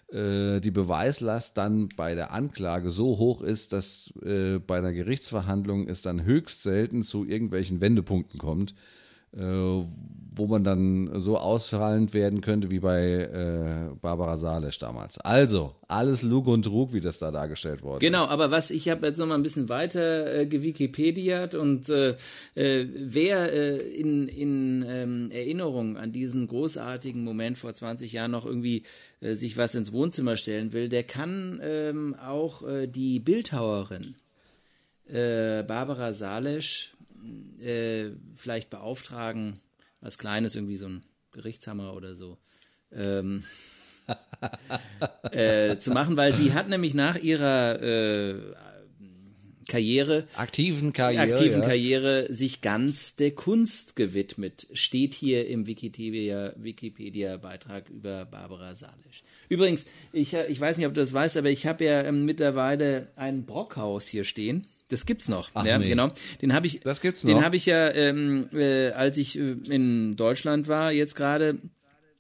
äh, die Beweislast dann bei der Anklage so hoch ist, dass äh, bei einer Gerichtsverhandlung es dann höchst selten zu irgendwelchen Wendepunkten kommt, wo man dann so ausfallend werden könnte wie bei äh, Barbara Salesch damals. Also, alles Lug und Trug, wie das da dargestellt worden Genau, ist. aber was ich habe jetzt noch mal ein bisschen weiter äh, gewikipediert und äh, äh, wer äh, in, in ähm, Erinnerung an diesen großartigen Moment vor 20 Jahren noch irgendwie äh, sich was ins Wohnzimmer stellen will, der kann ähm, auch äh, die Bildhauerin äh, Barbara Salesch äh, vielleicht beauftragen, was Kleines, irgendwie so ein Gerichtshammer oder so. Ähm, [LAUGHS] äh, zu machen, weil sie hat nämlich nach ihrer äh, Karriere, Aktiven Karriere. aktiven ja. Karriere sich ganz der Kunst gewidmet. Steht hier im Wikipedia, Wikipedia-Beitrag über Barbara Salisch. Übrigens, ich, ich weiß nicht, ob du das weißt, aber ich habe ja ähm, mittlerweile ein Brockhaus hier stehen. Das gibt's noch. Ach ja, nee. genau. Den habe ich. Das gibt's Den noch? habe ich ja, ähm, äh, als ich äh, in Deutschland war, jetzt gerade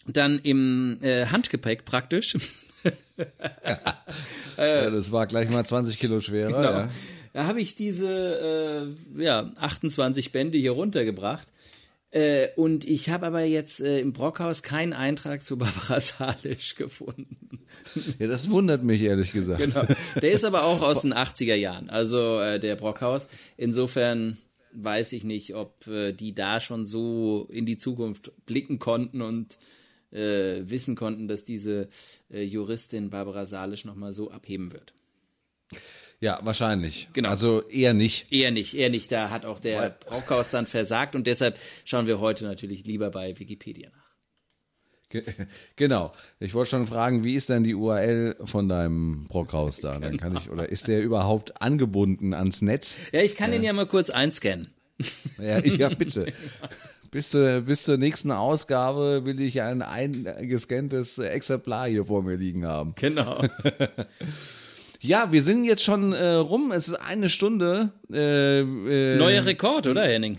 dann im äh, Handgepäck praktisch. [LAUGHS] ja, das war gleich mal 20 Kilo schwerer. Genau. Ja. Da habe ich diese äh, ja, 28 Bände hier runtergebracht. Äh, und ich habe aber jetzt äh, im Brockhaus keinen Eintrag zu [LAUGHS] Barbara Salisch gefunden. ja, das wundert mich ehrlich gesagt. Genau. Der ist aber auch aus den 80er Jahren, also äh, der Brockhaus. Insofern weiß ich nicht, ob äh, die da schon so in die Zukunft blicken konnten und äh, wissen konnten, dass diese äh, Juristin Barbara Salisch nochmal so abheben wird. Ja, wahrscheinlich. Genau. Also eher nicht. Eher nicht, eher nicht. Da hat auch der Brockhaus dann versagt und deshalb schauen wir heute natürlich lieber bei Wikipedia nach. Ge [LAUGHS] genau. Ich wollte schon fragen, wie ist denn die URL von deinem Brockhaus da? Dann kann ich, oder ist der überhaupt angebunden ans Netz? Ja, ich kann den ja mal kurz einscannen. Ja, ja [LAUGHS] bitte. Bis zur, bis zur nächsten Ausgabe will ich ein eingescanntes Exemplar hier vor mir liegen haben. Genau. [LAUGHS] Ja, wir sind jetzt schon äh, rum. Es ist eine Stunde. Äh, äh, Neuer Rekord, oder Henning?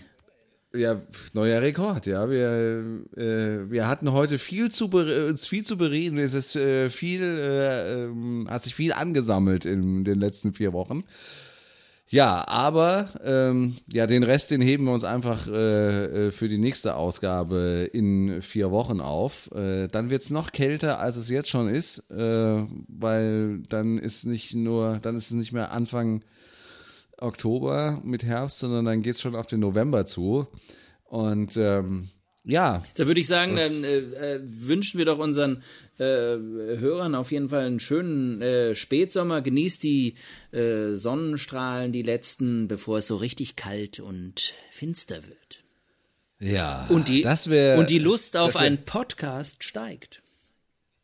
Ja, neuer Rekord, ja. Wir, äh, wir hatten heute viel zu, viel zu bereden. Es ist äh, viel, äh, ähm, hat sich viel angesammelt in den letzten vier Wochen. Ja, aber ähm, ja, den Rest, den heben wir uns einfach äh, äh, für die nächste Ausgabe in vier Wochen auf. Äh, dann wird's noch kälter, als es jetzt schon ist, äh, weil dann ist nicht nur, dann ist es nicht mehr Anfang Oktober mit Herbst, sondern dann geht's schon auf den November zu. Und ähm, ja, Da würde ich sagen, dann äh, äh, wünschen wir doch unseren äh, Hörern auf jeden Fall einen schönen äh, Spätsommer. Genießt die äh, Sonnenstrahlen, die letzten, bevor es so richtig kalt und finster wird. ja, Und die, das wäre und die Lust auf wär- einen Podcast steigt.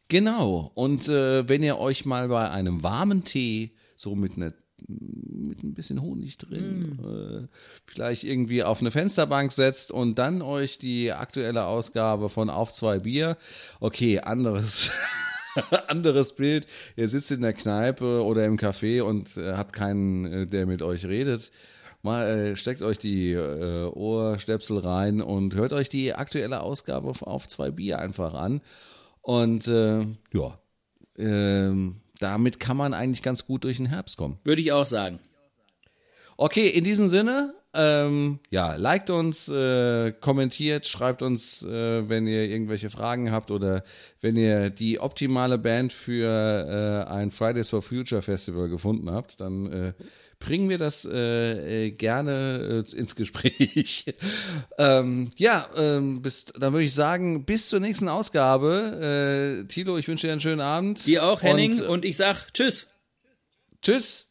Genau. Und äh, wenn ihr euch mal bei einem warmen Tee, so mit einer mit ein bisschen Honig drin, äh, vielleicht irgendwie auf eine Fensterbank setzt und dann euch die aktuelle Ausgabe von Auf zwei Bier, okay, anderes, [LAUGHS] anderes Bild, ihr sitzt in der Kneipe oder im Café und äh, habt keinen, äh, der mit euch redet, mal äh, steckt euch die äh, Ohrstöpsel rein und hört euch die aktuelle Ausgabe von Auf zwei Bier einfach an. Und äh, ja, ähm, damit kann man eigentlich ganz gut durch den Herbst kommen. Würde ich auch sagen. Okay, in diesem Sinne, ähm, ja, liked uns, äh, kommentiert, schreibt uns, äh, wenn ihr irgendwelche Fragen habt oder wenn ihr die optimale Band für äh, ein Fridays for Future Festival gefunden habt, dann äh, bringen wir das äh, äh, gerne äh, ins Gespräch. [LAUGHS] ähm, ja, ähm, bis, dann würde ich sagen, bis zur nächsten Ausgabe. Äh, Tilo, ich wünsche dir einen schönen Abend. Dir auch, Henning. Und, Und, äh, ich sag Tschüss. tschüss.